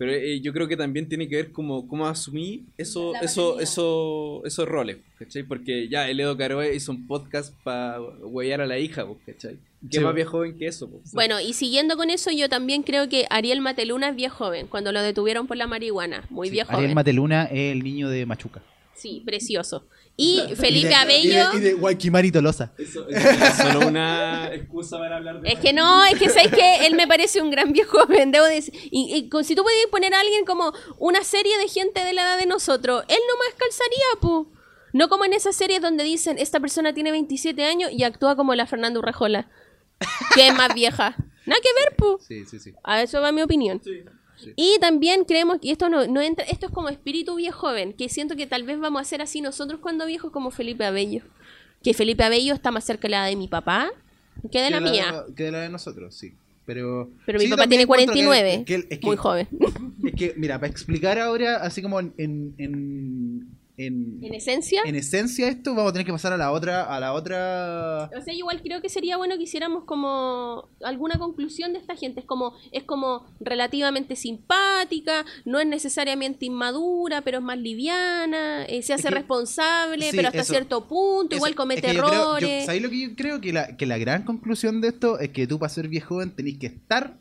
Pero eh, yo creo que también tiene que ver cómo, cómo asumí eso, eso, eso, esos roles, ¿cachai? Porque ya el Edo Caroe hizo un podcast para huellar a la hija, pues, ¿cachai? ¿Qué Sí, más viejo joven que eso? Bueno, y siguiendo con eso, yo también creo que Ariel Mateluna es viejo joven, cuando lo detuvieron por la marihuana. Muy Sí, viejo Ariel joven. Mateluna es el niño de Machuca. Sí, precioso. Y Felipe Y de- Abello... Y de, y de Guayquimari Tolosa. Eso, eso es solo una excusa para hablar de Es que no, es que sabes que él me parece un gran viejo joven, debo decir. Y, y si tú puedes poner a alguien como una serie de gente de la edad de nosotros, él nomás calzaría, pu. No como en esas series donde dicen, esta persona tiene 27 años y actúa como la Fernanda Urrejola, que es más vieja. Nada que ver, pu. Sí, sí, sí. A eso va mi opinión. Sí. Y también creemos que esto no, no entra, esto es como espíritu viejo joven, que siento que tal vez vamos a ser así nosotros cuando viejos como Felipe Abello. Que Felipe Abello está más cerca de la de mi papá que de la mía. Que de la de nosotros, sí. Pero, Pero sí, mi papá tiene encuentro que- 49, que- es que- muy joven. Es que, mira, para explicar ahora, así como en, en, en, en, En esencia, en esencia esto, vamos a tener que pasar a la otra, a la otra... o sea, igual creo que sería bueno que hiciéramos como alguna conclusión de esta gente. Es como, es como relativamente simpática, no es necesariamente inmadura, pero es más liviana, eh, se hace que- responsable, sí, pero hasta eso- cierto punto, igual comete es que yo creo- yo- errores. ¿Sabéis lo que yo creo? Que la, que la gran conclusión de esto es que tú para ser viejo joven tenés que estar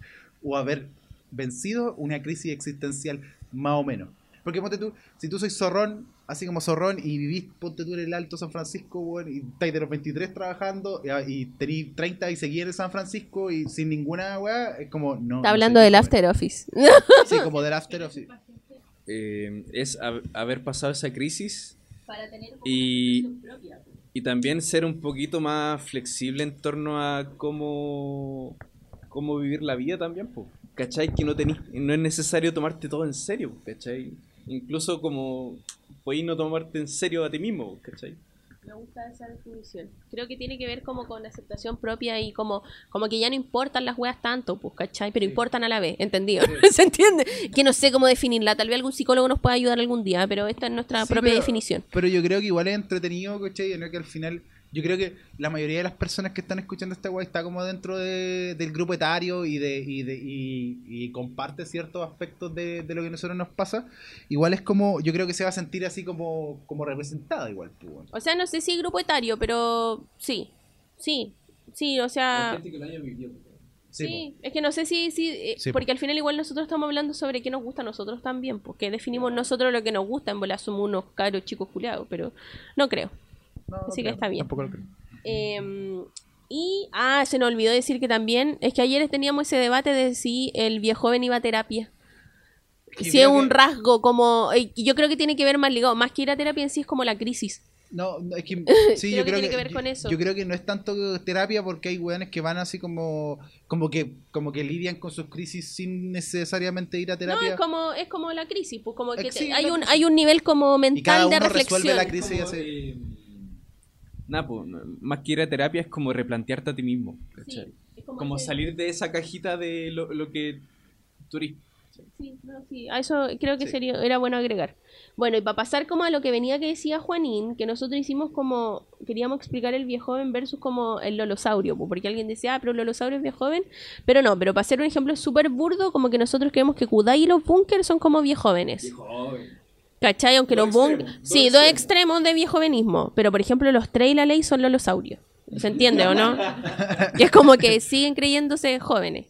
o haber vencido una crisis existencial más o menos. Porque ponte tú, si tú sois zorrón, así como zorrón, y vivís, ponte tú en el Alto San Francisco, weón, y estáis de los 23 trabajando, y, y tenéis 30 y seguís en San Francisco, y sin ninguna weá, es como, no. Está no hablando del. After Office. Sí, como del After Office. Eh, es hab- haber pasado esa crisis y, y también ser un poquito más flexible en torno a cómo, cómo vivir la vida también, po. ¿cachai? Que no, tenís, no es necesario tomarte todo en serio, ¿cachai? Incluso como podéis no tomarte en serio a ti mismo, ¿cachai? Me gusta esa definición. Creo que tiene que ver como con la aceptación propia y como, como que ya no importan las weas tanto, pues, ¿cachai? Pero importan a la vez, ¿entendido? ¿Se entiende? Que no sé cómo definirla. Tal vez algún psicólogo nos pueda ayudar algún día, pero esta es nuestra Sí, propia pero- definición. Pero yo creo que igual es entretenido, ¿cachai? ¿no? Que al final, yo creo que la mayoría de las personas que están escuchando esta weá está como dentro de- del grupo etario y de, y, de y, y comparte ciertos aspectos de, de lo que a nosotros nos pasa. Igual es como, yo creo que se va a sentir así como, como representada igual, pues. O sea, no sé si grupo etario, pero sí. Sí. Sí, o sea... que lo haya vivido. Sí, Sí, es que no sé si, si eh, Sí, po. porque al final igual nosotros estamos hablando sobre qué nos gusta a nosotros también, porque definimos nosotros lo que nos gusta, en bola somos unos caros chicos culiados, pero no creo. No, no Así que está bien. Tampoco lo creo. Eh, y, ah, se nos olvidó decir que también, es que ayer teníamos ese debate de si el viejo joven iba a terapia. Si es un que- rasgo como, eh, yo creo que tiene que ver más ligado, más que ir a terapia en sí es como la crisis. No, no, es que sí, Creo yo que creo tiene que, que ver yo- con eso. Yo creo que no es tanto terapia porque hay weones que van así como como que como que lidian con sus crisis sin necesariamente ir a No, terapia. es como, es como la crisis, pues como que Eh, te- hay un, hay un nivel como y cada mental uno de resuelve reflexión. la crisis y hace nada, no- más que ir a terapia es como replantearte a ti mismo, ¿cachai? Sí, es como salir de esa cajita de lo, lo que tú eres. Sí, no, sí, a eso creo que Sí. sería era bueno agregar. Bueno, y para pasar como a lo que venía que decía Juanín, que nosotros hicimos como, queríamos explicar el viejo joven versus como el lolosaurio, po, porque alguien decía, ah, pero el lolosaurio es viejo joven, pero no, pero para hacer un ejemplo súper burdo, como que nosotros creemos que Kudai y los bunkers son como viejo jóvenes. ¿Cachai? Aunque Dos los extremos, dos Sí, dos extremos. de viejovenismo, pero por ejemplo los tres y la ley son lolosaurios. ¿Se entiende o no? Y es como que siguen creyéndose jóvenes.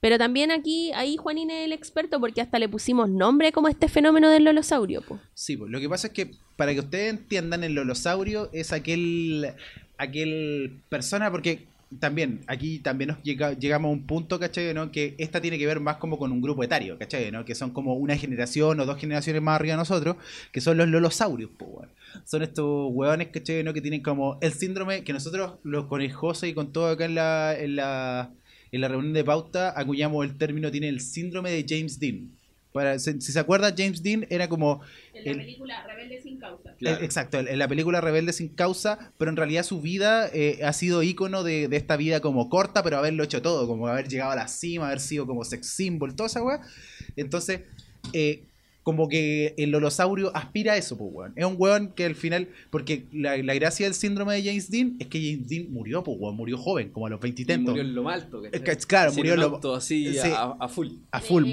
Pero también aquí, ahí Juanín es el experto porque hasta le pusimos nombre como este fenómeno del lolosaurio. po. Sí, pues lo que pasa es que para que ustedes entiendan el lolosaurio es aquel aquel persona porque también aquí también nos llega- llegamos a un punto, ¿cachai? ¿no? Que esta tiene que ver más como con un grupo etario, ¿cachai? ¿no? Que son como una generación o dos generaciones más arriba de nosotros, que son los lolosaurios, pues. Son estos hueones, ¿cachai? ¿no? Que tienen como el síndrome que nosotros, los conejos y con todo acá en la, en la, en la reunión de pauta, acuñamos el término, tiene el síndrome de James Dean. Para, si, si se acuerda, James Dean era como... el- película Rebelde sin causa. Claro. Exacto, en la película Rebelde sin causa, pero en realidad su vida eh, ha sido ícono de, de esta vida como corta, pero haberlo hecho todo, como haber llegado a la cima, haber sido como sex symbol, toda esa weá. Entonces, eh, como que el holosaurio aspira a eso, pues weón. Es un weón que al final, porque la, la gracia del síndrome de James Dean es que James Dean murió, pues weón, murió joven, como a los Y veintitantos. murió en lo alto, ¿cachai? Es que, claro, murió en lo- auto así sí. a, a full. A full.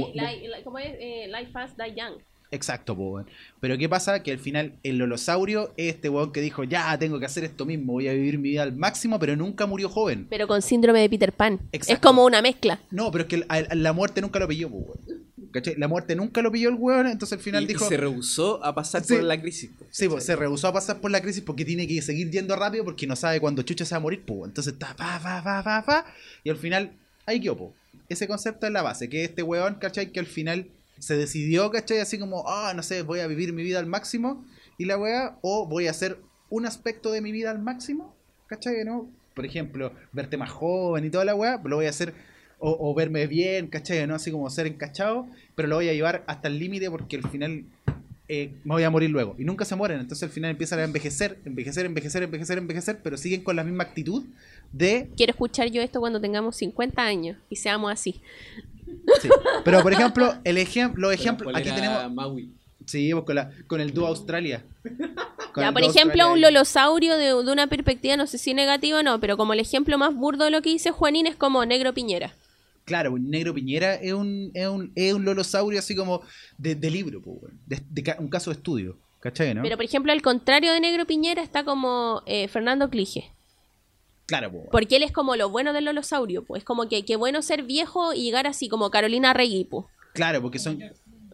¿Cómo es? Eh, Life Fast, Die Young. Exacto, po, weón. Pero ¿qué pasa? Que al final el holosaurio es este weón que dijo, ya, tengo que hacer esto mismo, voy a vivir mi vida al máximo, pero nunca murió joven. Pero con síndrome de Peter Pan. Es Exacto. como una mezcla. No, pero es que la muerte nunca lo pilló, po, weón. ¿Cachai? La muerte nunca lo pilló el weón, entonces al final y, y dijo... se rehusó a pasar Sí. por la crisis. Sí, pues, se rehusó a pasar por la crisis porque tiene que seguir yendo rápido porque no sabe cuándo Chucha se va a morir, pues. Entonces está pa, pa, pa, pa, pa, y al final ahí quedó. Ese concepto es la base, que este weón, ¿cachai? Que al final se decidió, ¿cachai? Así como, ah, no sé, voy a vivir mi vida al máximo y la weá, o voy a hacer un aspecto de mi vida al máximo, ¿cachai? ¿No? Por ejemplo, verte más joven y toda la weá, lo voy a hacer, o, o verme bien, ¿cachai? ¿No? Así como ser encachado, pero lo voy a llevar hasta el límite porque al final eh, me voy a morir luego. Y nunca se mueren. Entonces al final empiezan a envejecer, envejecer, envejecer, envejecer, envejecer, pero siguen con la misma actitud de... Quiero escuchar yo esto cuando tengamos 50 años y seamos así. Sí. Pero por ejemplo, el ejemplo, los ejemplos, aquí tenemos... Maui. Sí, pues con, la, con el dúo Australia. Con Ya, el por dúo ejemplo, Australia un lolosaurio de, de una perspectiva, no sé si negativa o no, pero como el ejemplo más burdo de lo que dice Juanín es como Negro Piñera. Claro, un negro Piñera es un, es un, es un lolosaurio así como de, de libro, de, de un caso de estudio. ¿Cachai, no? Pero, por ejemplo, al contrario de Negro Piñera está como eh, Fernando Clige. claro, pues. Porque él es como lo bueno del lolosaurio, pues. Es como que qué bueno ser viejo y llegar así como Carolina Regui, pues. Claro, porque son...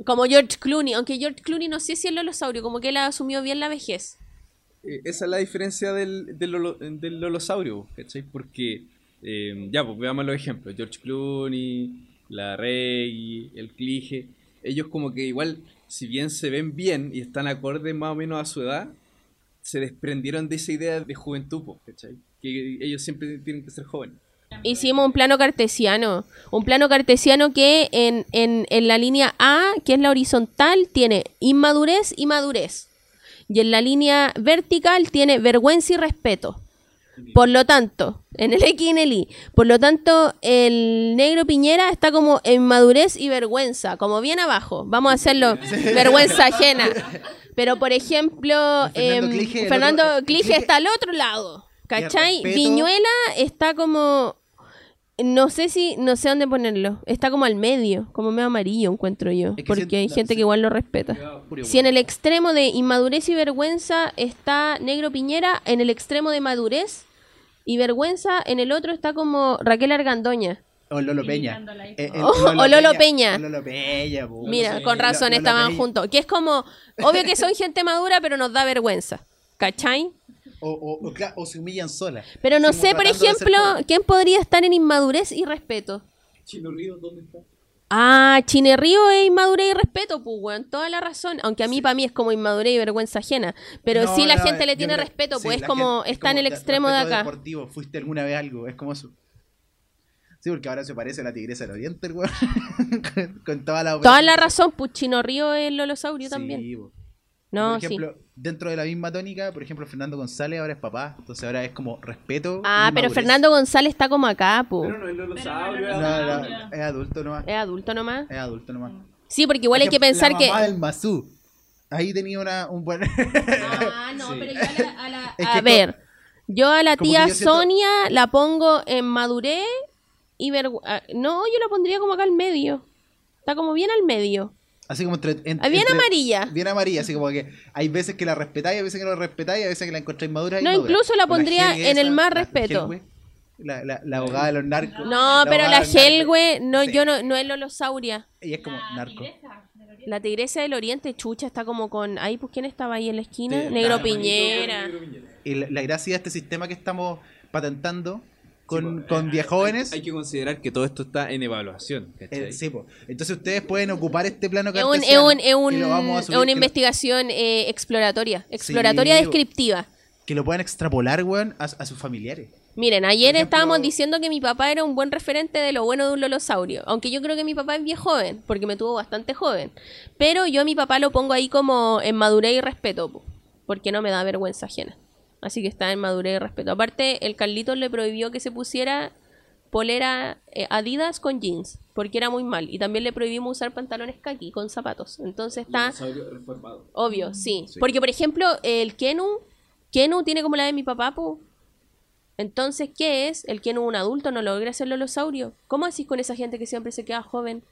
Como George Clooney, aunque George Clooney no sé si es lolosaurio, como que él asumió bien la vejez. Eh, esa es la diferencia del, del, lolo- del lolosaurio, ¿cachai? Porque, eh, ya, pues veamos los ejemplos. George Clooney, la Rey, el Clige, ellos como que igual, si bien se ven bien y están acordes más o menos a su edad, se desprendieron de esa idea de juventud, pues, ¿cachai? Que ellos siempre tienen que ser jóvenes. Hicimos un plano cartesiano. Un plano cartesiano que en, en, en la línea A, que es la horizontal, tiene inmadurez y madurez. Y en la línea vertical tiene vergüenza y respeto. Por lo tanto, en el X y en el Y. Por lo tanto, el negro Piñera está como en madurez y vergüenza, como bien abajo. Vamos a hacerlo vergüenza ajena. Pero, por ejemplo, Fernando em, Clige, el Fernando otro- el Clige está al otro lado. ¿Cachai? Viñuela está como no sé si, no sé dónde ponerlo. Está como al medio, como medio amarillo, encuentro yo. Es que porque hay gente que igual lo respeta. Si en el extremo de inmadurez y vergüenza está Negro Piñera, en el extremo de madurez y vergüenza, en el otro está como Raquel Argandoña. O Lolo Peña. La Eh, O- o Lolo Peña. O Lolo Peña, po. Mira, Sí, con razón Lolo estaban Peña. juntos. Que es como, obvio que son gente madura, pero nos da vergüenza. ¿Cachai? O, o, o, o se humillan solas. Pero no sé, por ejemplo. ¿quién podría estar en inmadurez y respeto? Chino Ríos, ¿dónde está? Ah, Chine Río es inmadurez y respeto, pues, weón, toda la razón. Aunque a mí, para mí, es como inmadurez y vergüenza ajena. Pero No, sí la no, gente le tiene creo- respeto, sí, pues es como, gente- está en el extremo de acá. deportivo. ¿Fuiste alguna vez algo? Es como eso. Sí, porque ahora se parece a la tigresa del oriente, weón. con, con toda la Toda la razón, pues Chino Río es Lolosaurio Sí, también. No, por sí. ejemplo, dentro de la misma tónica, por ejemplo, Fernando González ahora es papá, entonces ahora es como respeto. Ah, pero madurez. Fernando González está como acá, pues. Pero no es lolosaurio. Pero es no es No, adulto. no, es adulto nomás. Es adulto nomás. Es adulto nomás. Sí, porque igual hay que pensar la que... mamá del Mazú. Ahí tenía una, un buen. Ah, no, Sí. pero yo a la... a la- Es a que ver, yo a la tía que siento- Sonia la pongo en madurez y vergüenza... No, yo la pondría como acá al medio. Está como bien al medio. Así como entre. en- Ah, Bien entre- amarilla. Bien amarilla, así como que hay veces que la respetáis, hay veces que no la respetáis, hay veces que la encontráis madura. y No, incluso la pondría en el más la- la respeto. La, la, la abogada de los narcos. No, pero la. Helwe, no, Sí. yo no, no es Lolosauria. Ella es como narco. La tigresa del oriente, chucha, está como con... Ahí, pues, ¿quién estaba ahí en la esquina? Sí, Negro claro. Piñera. Y la, la gracia de este sistema que estamos patentando con, Sí, con viejóvenes. Hay que considerar que todo esto está en evaluación, eh, sí, po. Entonces ustedes pueden ocupar este plano Es, un- es, un- es un- es una que lo- investigación eh, exploratoria. Exploratoria Sí, descriptiva. que lo puedan extrapolar, weón, a, a sus familiares. Miren, ayer ejemplo- estábamos diciendo que mi papá era un buen referente de lo bueno de un lolosaurio. Aunque yo creo que mi papá es bien joven, porque me tuvo bastante joven. Pero yo a mi papá lo pongo ahí como en madurez y respeto, po, porque no me da vergüenza ajena. Así que está en madurez y respeto. Aparte, el Carlitos le prohibió que se pusiera polera eh, Adidas con jeans, porque era muy mal. Y también le prohibimos usar pantalones kaki con zapatos. Entonces está... Reformado. Obvio, sí. Sí. Porque, por ejemplo, el Kenu, Kenu tiene como la de mi papá, po. Entonces, ¿qué es? El Kenu un adulto no logra ser lolosaurio. ¿Cómo así con esa gente que siempre se queda joven?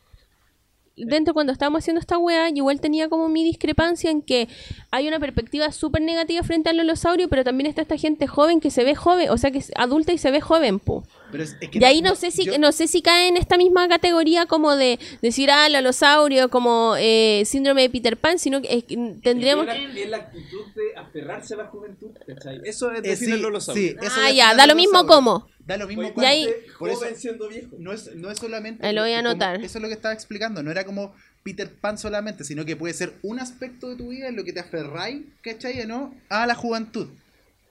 Dentro cuando estábamos haciendo esta weá, igual tenía como mi discrepancia en que hay una perspectiva súper negativa frente al lolosaurio, pero también está esta gente joven que se ve joven, o sea que es adulta y se ve joven, po. Pero es, es que Y ahí no sé si yo- no sé si cae en esta misma categoría como de decir ah lolosaurio como eh, síndrome de Peter Pan, sino que eh, tendríamos Es la actitud de aferrarse a la juventud, ¿cachai? Eso es eh, decir sí, lolosaurio. sí, eso Ah, ya, da lo mismo cómo. Da lo mismo. Y ahí- Por eso, joven siendo viejo. no es, no es solamente. Ahí lo voy a como- anotar. Eso es lo que estaba explicando. No era como Peter Pan solamente, sino que puede ser un aspecto de tu vida en lo que te aferráis, ¿cachai? ¿No? A la juventud.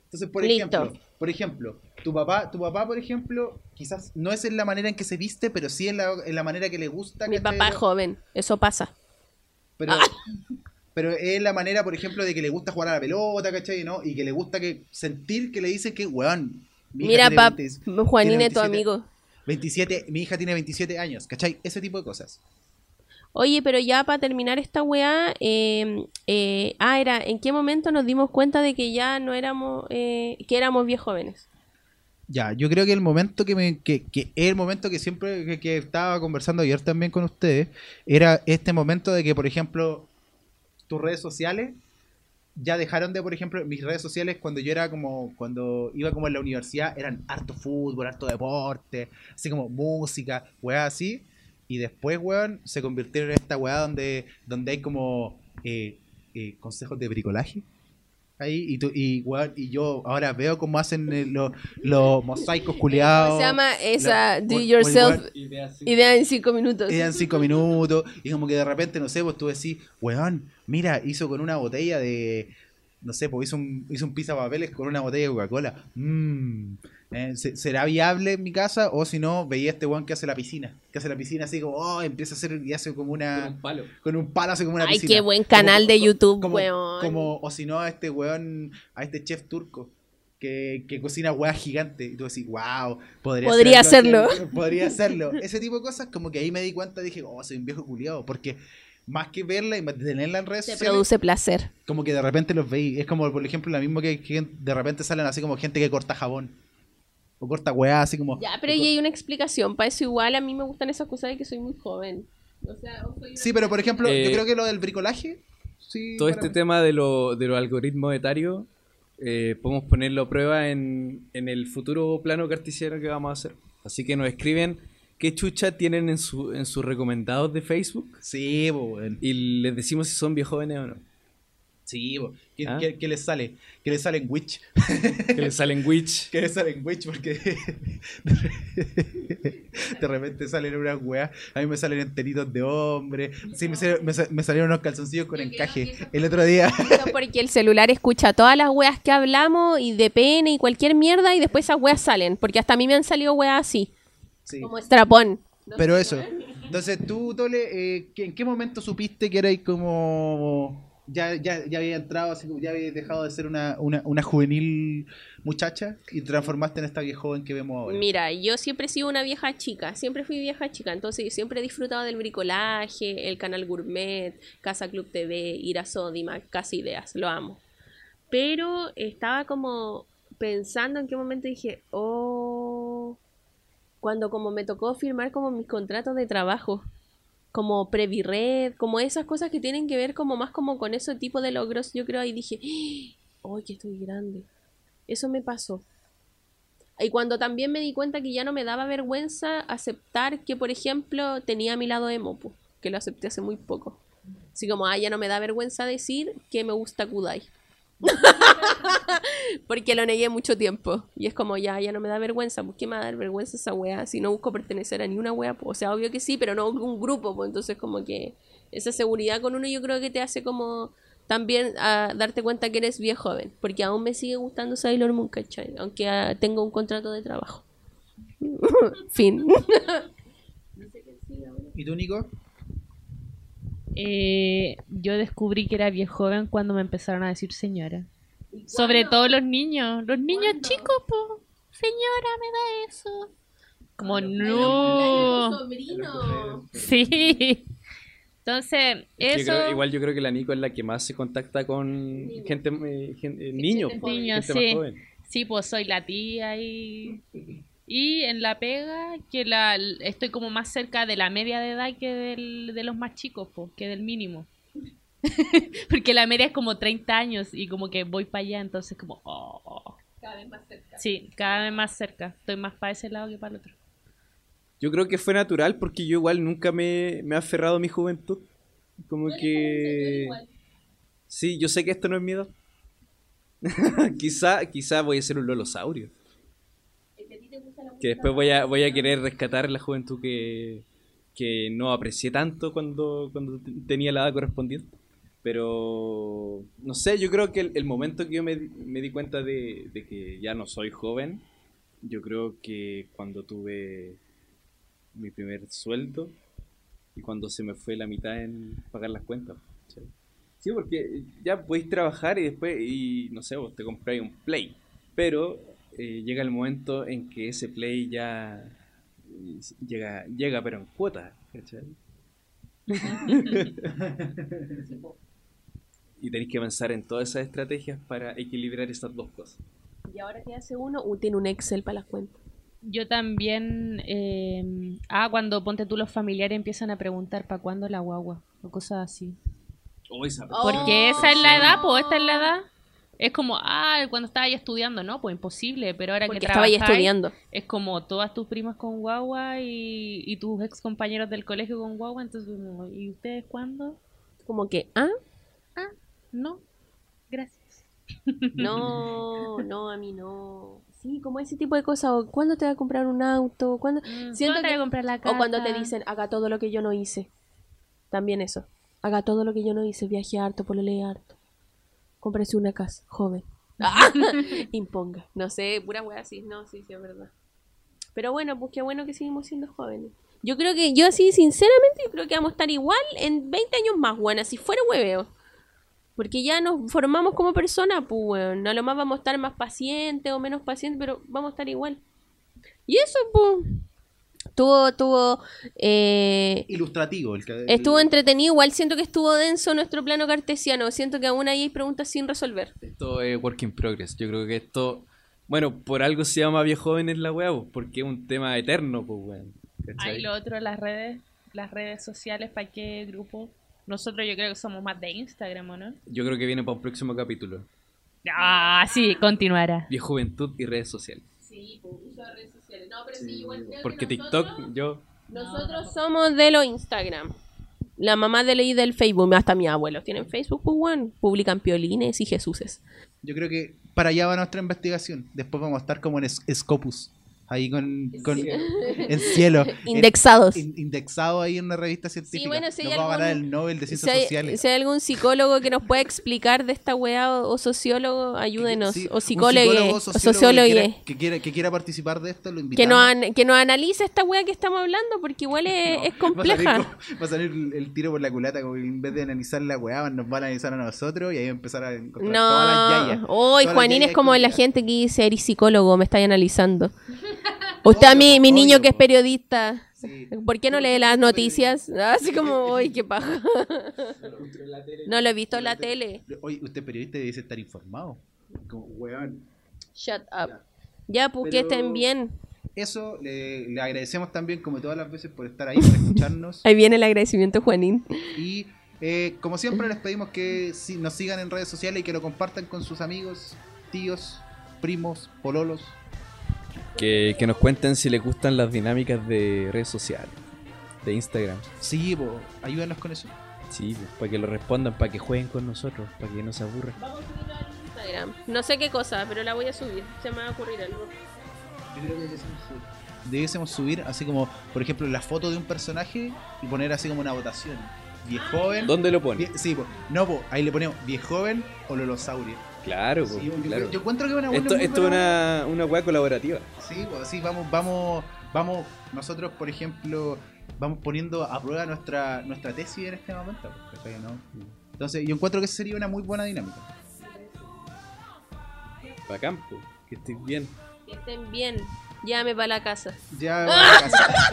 Entonces, por Listo. ejemplo, por ejemplo, tu papá, tu papá, por ejemplo, quizás no es en la manera en que se viste, pero sí en la, en la manera que le gusta. mi ¿cachai? papá es joven, eso pasa. Pero, Ah. pero es la manera, por ejemplo, de que le gusta jugar a la pelota, ¿cachai? ¿no? Y que le gusta que sentir que le dicen que, weón. Mira, tiene pap, 20 Juanín tiene es tu 27 amigo. 27, mi hija tiene 27 años, ¿cachai? Ese tipo de cosas. Oye, pero ya para terminar esta weá, eh, eh, ah, era, ¿en qué momento nos dimos cuenta de que ya no éramos, eh, que éramos bien jóvenes? Ya, yo creo que el momento que me, que, el momento que siempre que, que estaba conversando ayer también con ustedes, era este momento de que, por ejemplo, tus redes sociales ya dejaron de, por ejemplo, mis redes sociales cuando yo era como, cuando iba como en la universidad, eran harto fútbol, harto deporte, así como música, weá así. Y después, weón, se convirtieron en esta weá donde, donde hay como eh, eh, consejos de bricolaje. Ahí, y, tú, y, weón, y yo ahora veo cómo hacen eh, los, los mosaicos culiados. ¿Cómo se llama esa La- Do Yourself weón- idea en cinco minutos? Quedan cinco minutos y como que de repente, no sé, pues tú decís, weón, mira, hizo con una botella de, no sé, pues hizo un, hizo un pizza papeles con una botella de Coca-Cola. Mmm. Eh, ¿se- ¿Será viable en mi casa? O si no, veía este weón que hace la piscina. Que hace la piscina así como, oh, empieza a hacer y hace como una... palo. Con un palo hace como una Ay, piscina. qué buen canal de YouTube, como, weón. Como, o si no, a este weón, a este chef turco. Que, que cocina weas gigantes. Y tú decís, wow, podría, Podría hacerlo. Podría hacerlo. Ese tipo de cosas, como que ahí me di cuenta, dije, oh, soy un viejo culiado. Porque más que verla y tenerla en redes Te sociales, produce placer. como que de repente los veis. Es como, por ejemplo, lo mismo que, que de repente salen así como gente que corta jabón. O corta weá, así como. Ya, pero ahí co- hay una explicación. Para eso igual a mí me gustan esas cosas de que soy muy joven. O sea, soy Sí, pero por ejemplo, Eh, yo creo que lo del bricolaje. Sí, Todo este mí. tema de, lo, de los algoritmos etarios eh, podemos ponerlo a prueba en, en el futuro plano cartesiano que vamos a hacer. Así que nos escriben qué chucha tienen en, su, en sus recomendados de Facebook Sí, weón. y les decimos si son viejóvenes o no. Sí, po. ¿Qué, ¿Ah? qué- qué les sale? ¿Qué les sale en Witch? Que les salen Witch. ¿Qué les sale en Witch? Porque de repente salen unas weas. A mí me salen enteritos de hombre. Sí, me, sal- me sal- me salieron unos calzoncillos con encaje. El otro día. Porque el celular escucha todas las weas que hablamos y de pene y cualquier mierda y después esas weas salen. Porque hasta a mí me han salido weas así, Sí. como estrapón. Pero eso. Entonces, tú, Tole, eh, ¿qué- ¿en qué momento supiste que erais como. Ya, ya, ya había entrado, así ya había dejado de ser una, una, una juvenil muchacha y te transformaste en esta vieja joven que vemos ahora? Mira, yo siempre he sido una vieja chica, siempre fui vieja chica, entonces siempre he disfrutado del bricolaje, el canal gourmet, Casa Club TV, ir a Sodimac, Casa Ideas, lo amo. Pero estaba como pensando en qué momento dije, oh, cuando como me tocó firmar como mis contratos de trabajo, como Previred, como esas cosas que tienen que ver como más como con ese tipo de logros, yo creo ahí dije, ¡ay, que estoy grande! Eso me pasó. Y cuando también me di cuenta que ya no me daba vergüenza aceptar que, por ejemplo, tenía a mi lado emo, po, que lo acepté hace muy poco. Así como, ah, ya no me da vergüenza decir que me gusta Kudai. Porque lo negué mucho tiempo. Y es como, ya, ya no me da vergüenza. ¿Por qué me va a dar vergüenza esa wea? Si no busco pertenecer a ni una wea, po. o sea, obvio que sí, pero no un grupo, pues entonces como que esa seguridad con uno yo creo que te hace como también a darte cuenta que eres bien joven, porque aún me sigue gustando Sailor Moon, ¿cachai? Aunque ah, tengo un contrato de trabajo. fin. ¿Y tú, Nico? Eh, yo descubrí que era bien joven cuando me empezaron a decir señora. Sobre todo los niños, los niños chicos, po. Señora, me da eso. Como no. sobrino. Sí. Entonces, eso. creo- igual yo creo que la Nico es la que más se contacta con gente, eh, eh, niños. Niños, sí. joven. Sí, pues soy la tía y. Y en la pega, que la estoy como más cerca de la media de edad que del, de los más chicos, pues, que del mínimo. Porque la media es como 30 años y como que voy para allá, entonces como... oh. Cada vez más cerca. Sí, cada vez más cerca. Estoy más para ese lado que para el otro. Yo creo que fue natural porque yo igual nunca me, me he aferrado a mi juventud. Como que... Sí, yo sé que esto no es miedo. quizá, quizá voy a ser un lolosaurio. Que después voy a, voy a querer rescatar la juventud que, que no aprecié tanto cuando, cuando te- tenía la edad correspondiente. Pero, no sé, yo creo que el, el momento que yo me, di- me di cuenta de, de que ya no soy joven, yo creo que cuando tuve mi primer sueldo y cuando se me fue la mitad en pagar las cuentas. Sí, porque ya podéis trabajar y después, y no sé, vos te compráis un Play, pero eh, llega el momento en que ese Play ya llega, llega pero en cuotas, ¿cachai? y tenéis que pensar en todas esas estrategias para equilibrar esas dos cosas. Y ahora que hace uno, uh, tiene un Excel para las cuentas. Yo también... eh, ah, cuando ponte tú los familiares empiezan a preguntar para cuándo la guagua o cosas así. Oh, esa Oh. Porque esa es la edad, pues esta es la edad. Es como, ah, cuando estaba ahí estudiando, no, pues imposible, pero ahora Porque que estaba ahí estudiando. es como todas tus primas con guagua y, y tus ex compañeros del colegio con guagua, entonces como, ¿y ustedes cuándo? Como que, ¿ah? Ah, no, gracias. No, no, a mí no. Sí, como ese tipo de cosas. O, ¿Cuándo te va a comprar un auto? ¿Cuándo? Mm, Siento ¿cuándo te que- voy a comprar la casa? O cuando te dicen, haga todo lo que yo no hice. También eso. Haga todo lo que yo no hice. Viaje harto, polole harto. Cómprese una casa, joven. Imponga. No sé, pura wea así. No, sí, sí, es verdad. Pero bueno, pues qué bueno que seguimos siendo jóvenes. Yo creo que, yo así, sinceramente, yo creo que vamos a estar igual en 20 años más, buena, si fuera hueveo. Porque ya nos formamos como personas, pues, weón. A lo más vamos a estar más pacientes o menos pacientes, pero vamos a estar igual. Y eso, pues. Tuvo, tuvo, eh, Ilustrativo. El, que- estuvo entretenido. Igual siento que estuvo denso nuestro plano cartesiano. Siento que aún ahí hay preguntas sin resolver. Esto es work in progress. Yo creo que esto. Bueno, por algo se llama viejo la weá, pues, porque es un tema eterno, pues, weón. ¿cachai? Ay, lo otro, las redes, las redes sociales, ¿para qué grupo? Nosotros yo creo que somos más de Instagram, ¿o no? Yo creo que viene para un próximo capítulo. Ah, sí, continuará. Viejo juventud y redes sociales. Sí, uso de redes sociales. No, pero sí, igual creo Porque TikTok, yo. Nosotros somos de los Instagram. La mamá de ley del Facebook, hasta mis abuelos tienen Facebook, pues bueno, publican piolines y Jesuses. Yo creo que para allá va nuestra investigación. Después vamos a estar como en Scopus. Ahí con, con- en cielo. Indexados. In- indexado ahí en una revista científica. bueno, si hay Nos va a algún- ganar el Nobel de Si Ciencias hay, Sociales. si hay algún psicólogo que nos pueda explicar de esta weá o, o sociólogo, ayúdenos. Sí, o un psicólogo, o sociólogo. que, quiera, que, quiera, que quiera participar de esto, lo invitamos. Que nos, an- que nos analice esta weá que estamos hablando, porque igual es, es Va a, salir, compleja. va a salir el, tiro por la culata, como que en vez de analizar la weá, nos va a analizar a nosotros y ahí va a empezar a encontrar todas las No, yayas. hoy Juanín es como la gente que dice, eres psicólogo, me estáis analizando. Usted a mí, mi niño que es periodista, Sí. ¿por qué no lee las noticias? Así como, uy, qué paja. No lo he visto en la tele. Oye, usted periodista debe estar informado. Como, weón. Shut up. Ya, pues que estén bien. Eso, le, le agradecemos también, como todas las veces, por estar ahí, por escucharnos. Ahí viene el agradecimiento, Juanín. Y eh, como siempre, les pedimos que si- nos sigan en redes sociales y que lo compartan con sus amigos, tíos, primos, pololos. Que, que nos cuenten si les gustan las dinámicas de redes sociales, de Instagram. Sí, po, ayúdanos con eso. Sí, pues, para que lo respondan, para que jueguen con nosotros, para que no se aburran. Vamos a subirlo al Instagram. No sé qué cosa, pero la voy a subir. Se me va a ocurrir algo. Yo creo que debiésemos subir. Debiésemos subir así como, por ejemplo, la foto de un personaje y poner así como una votación. Viejoven. ¿Dónde lo ponen? vie- sí, po. no, po, ahí le ponemos viejoven o lolosaurio. Claro, pues, Sí, yo, claro. yo encuentro que es una buena Esto, esto es una, una weá colaborativa. Sí, pues sí, vamos, vamos, vamos, nosotros por ejemplo, vamos poniendo a prueba nuestra, nuestra tesis en este momento. pues. Entonces, yo encuentro que esa sería una muy buena dinámica. Para campo, que estés bien. Que estén bien. Llévame para la casa. Ya, bueno, casa.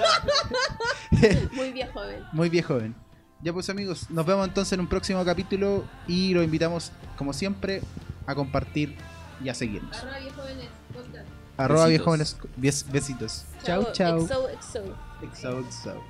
Muy bien, joven. muy bien joven. Ya pues amigos, nos vemos entonces en un próximo capítulo y los invitamos, como siempre, a compartir y a seguirnos. Arroba viejovenes. Arroba Besitos. viejovenes, bes- besitos. Chau, chau. Exo, exo. Exo, exo.